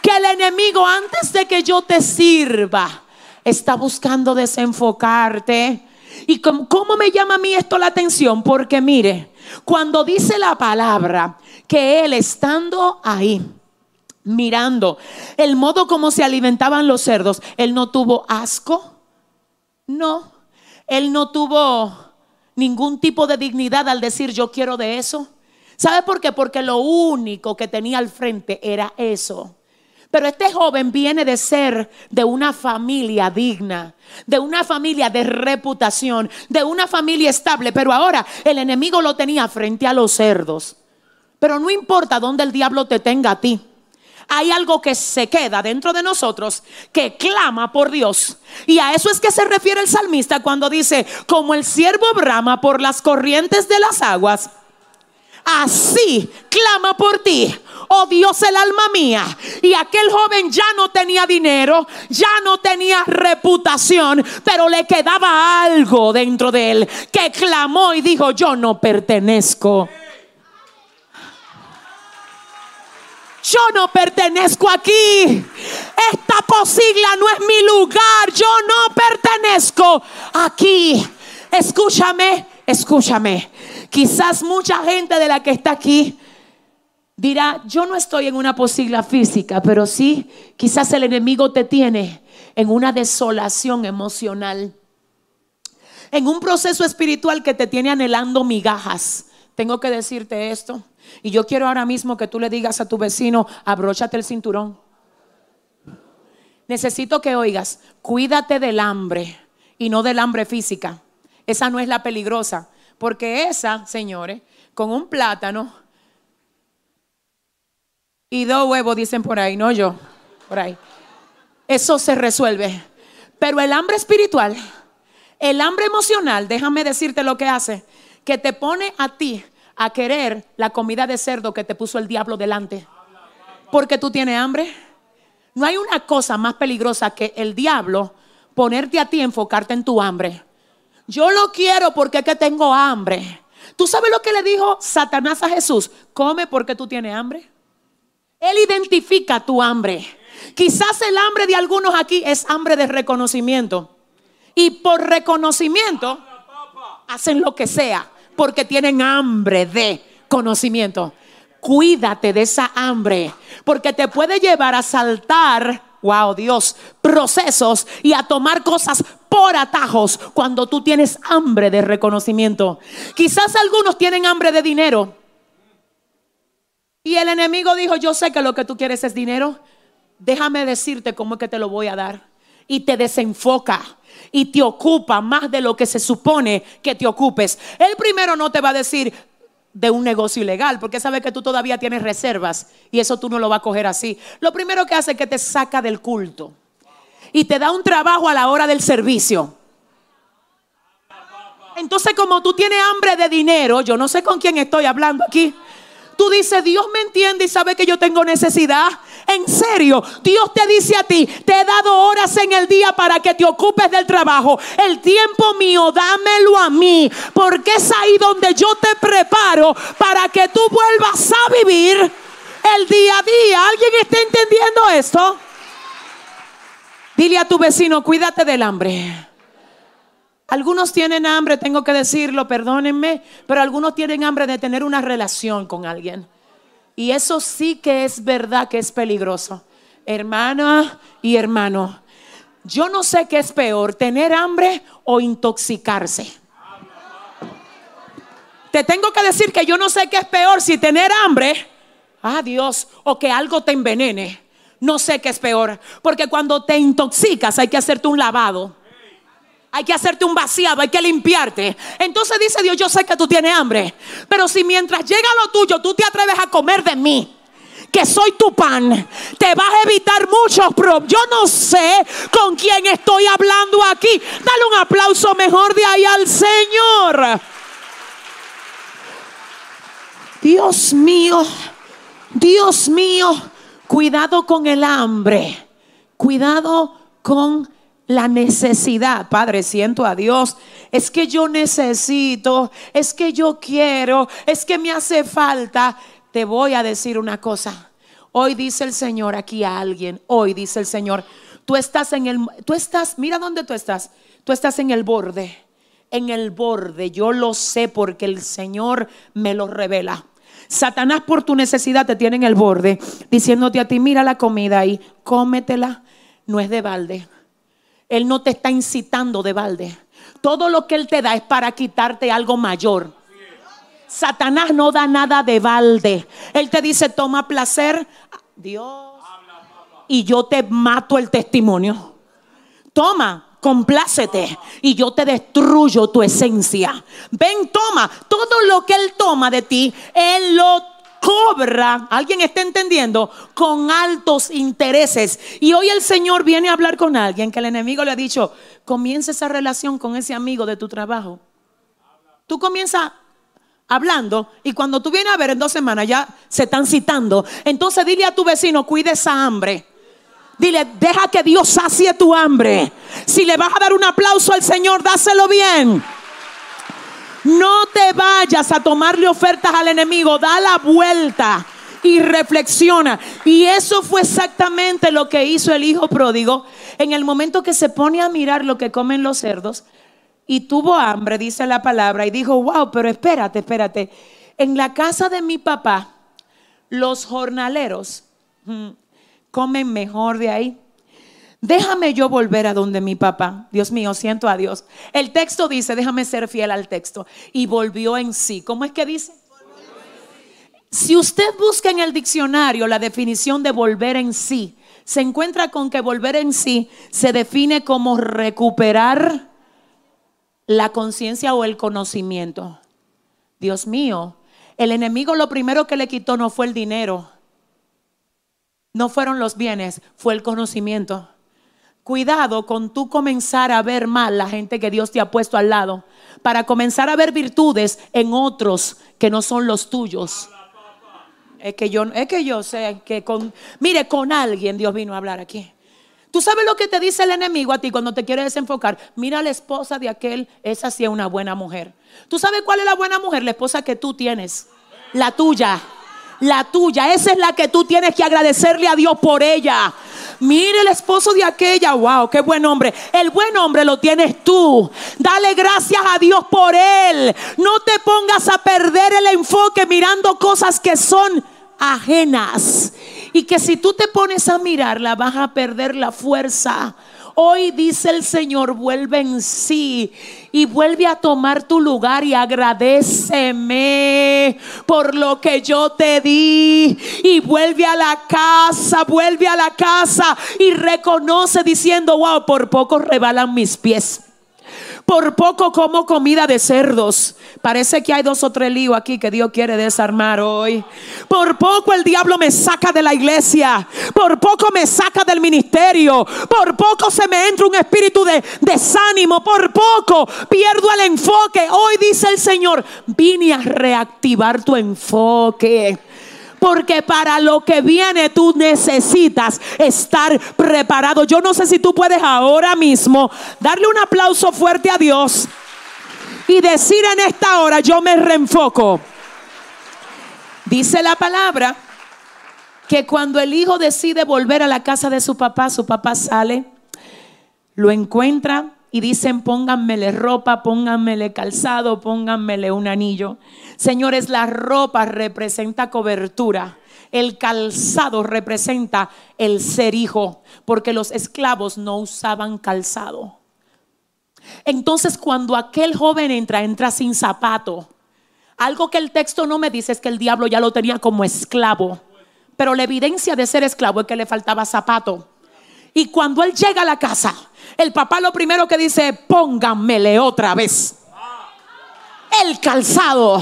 que el enemigo antes de que yo te sirva, está buscando desenfocarte. ¿Y cómo, me llama a mí esto la atención? Porque mire, cuando dice la palabra que Él estando ahí, mirando el modo como se alimentaban los cerdos, él no tuvo asco. No, él no tuvo ningún tipo de dignidad al decir yo quiero de eso. ¿Sabe por qué? Porque lo único que tenía al frente era eso. Pero este joven viene de ser de una familia digna, de una familia de reputación, de una familia estable. Pero ahora el enemigo lo tenía frente a los cerdos. Pero no importa dónde el diablo te tenga a ti. Hay algo que se queda dentro de nosotros que clama por Dios. Y a eso es que se refiere el salmista cuando dice, como el siervo brama por las corrientes de las aguas así clama por ti. Oh Dios, el alma mía. Y aquel joven ya no tenía dinero, ya no tenía reputación, pero le quedaba algo dentro de él que clamó y dijo, yo no pertenezco. Yo no pertenezco aquí. Esta posigla no es mi lugar. Yo no pertenezco aquí. Escúchame, escúchame. Quizás mucha gente de la que está aquí dirá, yo no estoy en una posigla física, pero sí, quizás el enemigo te tiene en una desolación emocional, en un proceso espiritual que te tiene anhelando migajas. Tengo que decirte esto. Y yo quiero ahora mismo que tú le digas a tu vecino, abróchate el cinturón. Necesito que oigas, cuídate del hambre y no del hambre física. Esa no es la peligrosa. Porque esa, señores, con un plátano y dos huevos, dicen por ahí, no yo, por ahí. Eso se resuelve. Pero el hambre espiritual, el hambre emocional, déjame decirte lo que hace, que te pone a ti a querer la comida de cerdo que te puso el diablo delante. Porque tú tienes hambre. No hay una cosa más peligrosa que el diablo ponerte a ti enfocarte en tu hambre. Yo lo quiero porque es que tengo hambre. ¿Tú sabes lo que le dijo Satanás a Jesús? Come porque tú tienes hambre. Él identifica tu hambre. Quizás el hambre de algunos aquí es hambre de reconocimiento. Y por reconocimiento hacen lo que sea porque tienen hambre de conocimiento. Cuídate de esa hambre porque te puede llevar a saltar wow, Dios, procesos y a tomar cosas por atajos cuando tú tienes hambre de reconocimiento. Quizás algunos tienen hambre de dinero. Y el enemigo dijo, yo sé que lo que tú quieres es dinero. Déjame decirte cómo es que te lo voy a dar. Y te desenfoca y te ocupa más de lo que se supone que te ocupes. El primero no te va a decir, de un negocio ilegal, porque sabe que tú todavía tienes reservas y eso tú no lo vas a coger así. Lo primero que hace es que te saca del culto y te da un trabajo a la hora del servicio. Entonces, como tú tienes hambre de dinero, yo no sé con quién estoy hablando aquí. Tú dices, Dios me entiende y sabe que yo tengo necesidad. En serio, Dios te dice a ti, te he dado horas en el día para que te ocupes del trabajo. El tiempo mío, dámelo a mí, porque es ahí donde yo te preparo para que tú vuelvas a vivir el día a día. ¿Alguien está entendiendo esto? Dile a tu vecino, cuídate del hambre. Algunos tienen hambre, tengo que decirlo, perdónenme, pero algunos tienen hambre de tener una relación con alguien. Y eso sí que es verdad que es peligroso. Hermana y hermano, yo no sé qué es peor, tener hambre o intoxicarse. Te tengo que decir que yo no sé qué es peor, si tener hambre, ah Dios, o que algo te envenene. No sé qué es peor, porque cuando te intoxicas hay que hacerte un lavado. Hay que hacerte un vaciado, hay que limpiarte. Entonces dice Dios, yo sé que tú tienes hambre. Pero si mientras llega lo tuyo, tú te atreves a comer de mí que soy tu pan, te vas a evitar muchos problemas. Yo no sé con quién estoy hablando aquí. Dale un aplauso mejor de ahí al Señor. Dios mío, Dios mío, cuidado con el hambre, cuidado con la necesidad. Padre, siento a Dios. Es que yo necesito, es que yo quiero, es que me hace falta. Te voy a decir una cosa. Hoy dice el Señor aquí a alguien, hoy dice el Señor, tú estás en el, tú estás, mira dónde tú estás, tú estás en el borde, en el borde, yo lo sé porque el Señor me lo revela. Satanás por tu necesidad te tiene en el borde, diciéndote a ti, mira la comida ahí, cómetela, no es de balde. Él no te está incitando de balde. Todo lo que Él te da es para quitarte algo mayor. Satanás no da nada de balde. Él te dice, toma placer, Dios, y yo te mato el testimonio. Toma, complácete y yo te destruyo tu esencia. Ven, toma todo lo que Él toma de ti, Él lo cobra, alguien está entendiendo, con altos intereses. Y hoy el Señor viene a hablar con alguien que el enemigo le ha dicho, comienza esa relación con ese amigo de tu trabajo. Tú comienzas hablando y cuando tú vienes a ver en dos semanas ya se están citando. Entonces dile a tu vecino, cuide esa hambre. Dile, deja que Dios sacie tu hambre. Si le vas a dar un aplauso al Señor, dáselo bien. No te vayas a tomarle ofertas al enemigo, da la vuelta y reflexiona. Y eso fue exactamente lo que hizo el hijo pródigo en el momento que se pone a mirar lo que comen los cerdos y tuvo hambre, dice la palabra, y dijo, wow, pero espérate, espérate. En la casa de mi papá, los jornaleros mm, comen mejor de ahí. Déjame yo volver a donde mi papá. Dios mío, siento a Dios. El texto dice, déjame ser fiel al texto. Y volvió en sí. ¿Cómo es que dice? Si usted busca en el diccionario la definición de volver en sí, se encuentra con que volver en sí se define como recuperar la conciencia o el conocimiento. Dios mío, el enemigo lo primero que le quitó no fue el dinero, no fueron los bienes, fue el conocimiento. Cuidado con tú comenzar a ver mal la gente que Dios te ha puesto al lado, para comenzar a ver virtudes en otros que no son los tuyos. Es que yo, es que yo sé que con, mire, con alguien Dios vino a hablar aquí. Tú sabes lo que te dice el enemigo a ti cuando te quiere desenfocar. Mira a la esposa de aquel, esa sí es una buena mujer. ¿Tú sabes cuál es la buena mujer? La esposa que tú tienes, la tuya la tuya. Esa es la que tú tienes que agradecerle a Dios por ella. Mire el esposo de aquella, wow, qué buen hombre. El buen hombre lo tienes tú. Dale gracias a Dios por él. No te pongas a perder el enfoque mirando cosas que son ajenas. Y que si tú te pones a mirarla vas a perder la fuerza. Hoy dice el Señor, vuelve en sí y vuelve a tomar tu lugar y agradeceme por lo que yo te di. Y vuelve a la casa, vuelve a la casa y reconoce diciendo, wow, por poco rebalan mis pies. Por poco como comida de cerdos. Parece que hay dos o tres líos aquí que Dios quiere desarmar hoy. Por poco el diablo me saca de la iglesia. Por poco me saca del ministerio. Por poco se me entra un espíritu de desánimo. Por poco pierdo el enfoque. Hoy dice el Señor, vine a reactivar tu enfoque. Porque para lo que viene tú necesitas estar preparado. Yo no sé si tú puedes ahora mismo darle un aplauso fuerte a Dios y decir en esta hora, yo me reenfoco. Dice la palabra que cuando el hijo decide volver a la casa de su papá, su papá sale, lo encuentra y dicen, pónganmele ropa, pónganmele calzado, pónganmele un anillo. Señores, la ropa representa cobertura. El calzado representa el ser hijo, porque los esclavos no usaban calzado. Entonces, cuando aquel joven entra, entra sin zapato. Algo que el texto no me dice es que el diablo ya lo tenía como esclavo. Pero la evidencia de ser esclavo es que le faltaba zapato. Y cuando él llega a la casa, el papá lo primero que dice, pónganmele otra vez el calzado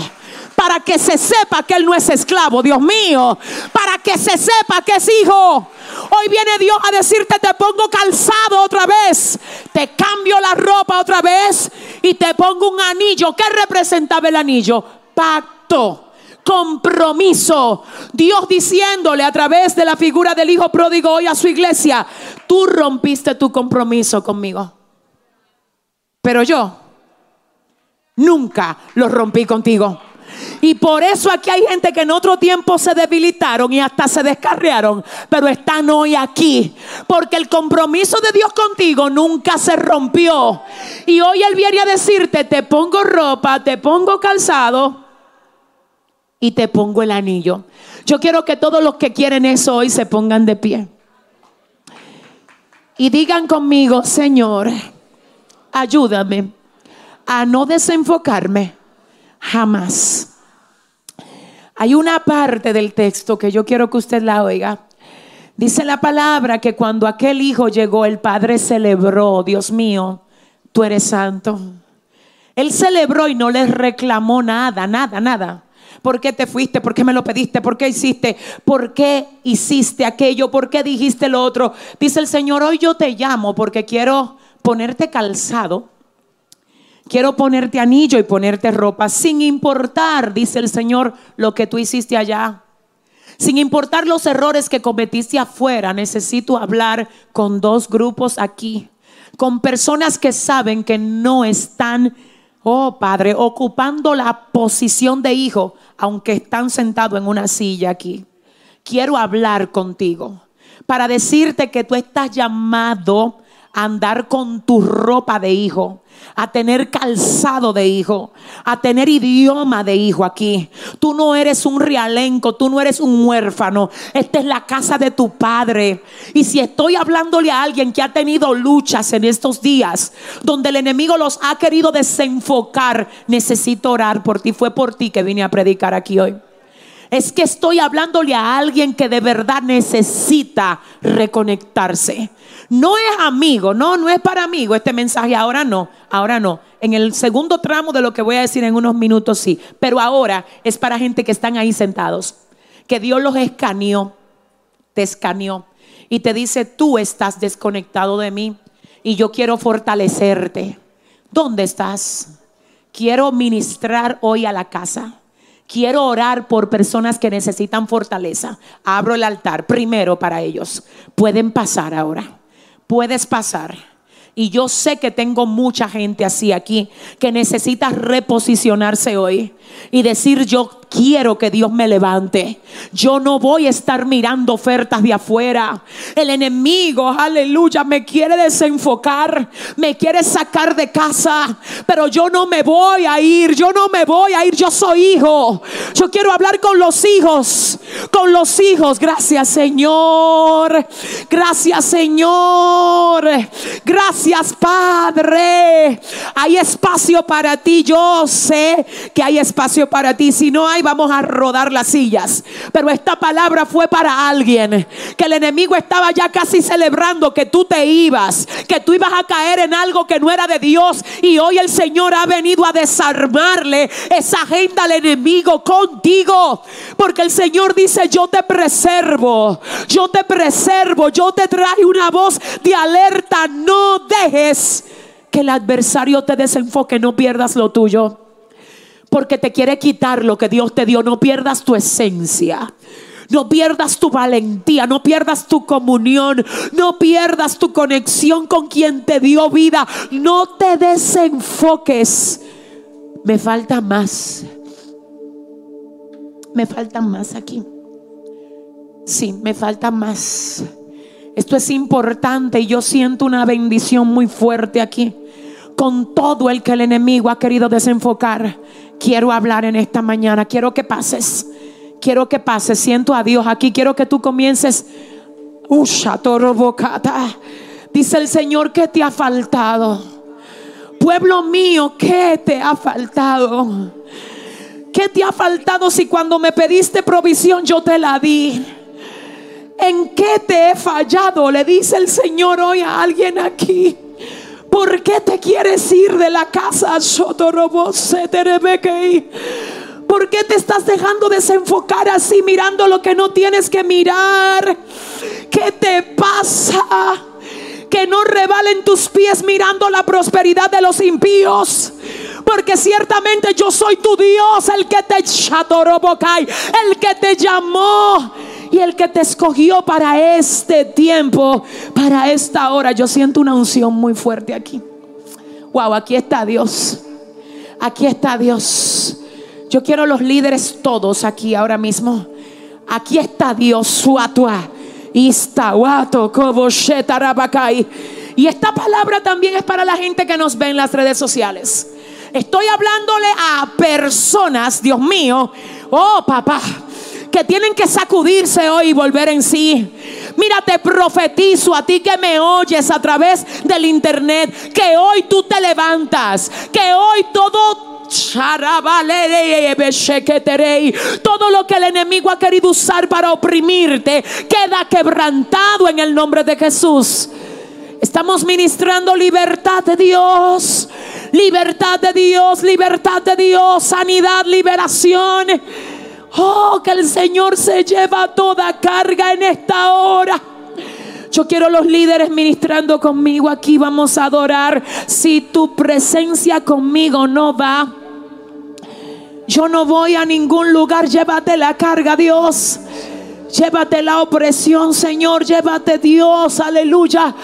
para que se sepa que él no es esclavo, Dios mío, para que se sepa que es hijo. Hoy viene Dios a decirte, te pongo calzado otra vez, te cambio la ropa otra vez y te pongo un anillo. ¿Qué representaba el anillo? Pacto compromiso. Dios diciéndole a través de la figura del Hijo pródigo hoy a su iglesia, tú rompiste tu compromiso conmigo. Pero yo nunca lo rompí contigo. Y por eso aquí hay gente que en otro tiempo se debilitaron y hasta se descarriaron, pero están hoy aquí. Porque el compromiso de Dios contigo nunca se rompió. Y hoy Él viene a decirte, te pongo ropa, te pongo calzado y te pongo el anillo. Yo quiero que todos los que quieren eso hoy se pongan de pie. Y digan conmigo, Señor, ayúdame a no desenfocarme jamás. Hay una parte del texto que yo quiero que usted la oiga. Dice la palabra que cuando aquel hijo llegó, el padre celebró, Dios mío, tú eres santo. Él celebró y no le reclamó nada, nada, nada. ¿Por qué te fuiste? ¿Por qué me lo pediste? ¿Por qué hiciste? ¿Por qué hiciste aquello? ¿Por qué dijiste lo otro? Dice el Señor, hoy yo te llamo porque quiero ponerte calzado. Quiero ponerte anillo y ponerte ropa sin importar, dice el Señor, lo que tú hiciste allá. Sin importar los errores que cometiste afuera, necesito hablar con dos grupos aquí, con personas que saben que no están oh Padre, ocupando la posición de hijo, aunque están sentados en una silla aquí. Quiero hablar contigo para decirte que tú estás llamado andar con tu ropa de hijo a tener calzado de hijo, a tener idioma de hijo aquí. Tú no eres un realenco, tú no eres un huérfano. Esta es la casa de tu padre. Y si estoy hablándole a alguien que ha tenido luchas en estos días, donde el enemigo los ha querido desenfocar, necesito orar por ti. Fue por ti que vine a predicar aquí hoy. Es que estoy hablándole a alguien que de verdad necesita reconectarse. No es amigo, no, no es para amigo este mensaje. Ahora no, ahora no. En el segundo tramo de lo que voy a decir en unos minutos sí. Pero ahora es para gente que están ahí sentados. Que Dios los escaneó, te escaneó. Y te dice, tú estás desconectado de mí y yo quiero fortalecerte. ¿Dónde estás? Quiero ministrar hoy a la casa. Quiero orar por personas que necesitan fortaleza. Abro el altar primero para ellos. Pueden pasar ahora puedes pasar. Y yo sé que tengo mucha gente así aquí que necesita reposicionarse hoy y decir yo quiero que Dios me levante. Yo no voy a estar mirando ofertas de afuera. El enemigo, aleluya, me quiere desenfocar, me quiere sacar de casa, pero yo no me voy a ir, yo no me voy a ir, yo soy hijo. Yo quiero hablar con los hijos, con los hijos. Gracias Señor, gracias Señor, gracias Padre. Hay espacio para ti, yo sé que hay espacio para ti. Si no hay vamos a rodar las sillas. Pero esta palabra fue para alguien que el enemigo estaba ya casi celebrando que tú te ibas, que tú ibas a caer en algo que no era de Dios. Y hoy el Señor ha venido a desarmarle esa agenda al enemigo contigo. Porque el Señor dice, yo te preservo, yo te preservo, yo te traje una voz de alerta. No dejes que el adversario te desenfoque, no pierdas lo tuyo porque te quiere quitar lo que Dios te dio. No pierdas tu esencia. No pierdas tu valentía, no pierdas tu comunión, no pierdas tu conexión con quien te dio vida. No te desenfoques. Me falta más. Me falta más aquí. Sí, me falta más. Esto es importante y yo siento una bendición muy fuerte aquí. Con todo el que el enemigo ha querido desenfocar quiero hablar en esta mañana. Quiero que pases. Quiero que pases. Siento a Dios aquí. Quiero que tú comiences. Dice el Señor que te ha faltado. Pueblo mío, ¿qué te ha faltado? ¿Qué te ha faltado si cuando me pediste provisión yo te la di? ¿En qué te he fallado? Le dice el Señor hoy a alguien aquí. ¿Por qué te quieres ir de la casa? ¿Por qué te estás dejando desenfocar así mirando lo que no tienes que mirar? ¿Qué te pasa? Que no rebalen tus pies mirando la prosperidad de los impíos. Porque ciertamente yo soy tu Dios, el que te el que te llamó y el que te escogió para este tiempo, para esta hora. Yo siento una unción muy fuerte aquí. Wow, aquí está Dios. Aquí está Dios. Yo quiero los líderes todos aquí ahora mismo. Aquí está Dios, Suatua. Y esta palabra también es para la gente que nos ve en las redes sociales. Estoy hablándole a personas, Dios mío, Oh, papá, que tienen que sacudirse hoy y volver en sí. Mira, te profetizo a ti que me oyes a través del internet, que hoy tú te levantas, que hoy todo todo lo que el enemigo ha querido usar para oprimirte queda quebrantado en el nombre de Jesús. Estamos ministrando libertad de Dios, libertad de Dios, libertad de Dios, sanidad, liberación. Oh, que el Señor se lleva toda carga en esta hora. Yo quiero los líderes ministrando conmigo aquí. Vamos a adorar. Si tu presencia conmigo no va, yo no voy a ningún lugar. Llévate la carga, Dios. Llévate la opresión, Señor. Llévate, Dios. Aleluya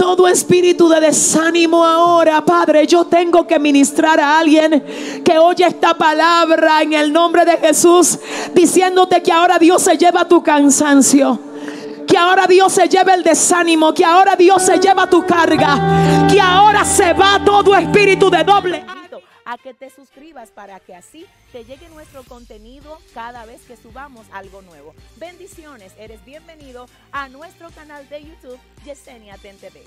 todo espíritu de desánimo ahora, Padre. Yo tengo que ministrar a alguien que oye esta palabra en el nombre de Jesús, diciéndote que ahora Dios se lleva tu cansancio. Que ahora Dios se lleva el desánimo, que ahora Dios se lleva tu carga, que ahora se va todo espíritu de doble
a que te suscribas para que así te llegue nuestro contenido cada vez que subamos algo nuevo. Bendiciones, eres bienvenido a nuestro canal de YouTube Yesenia TV.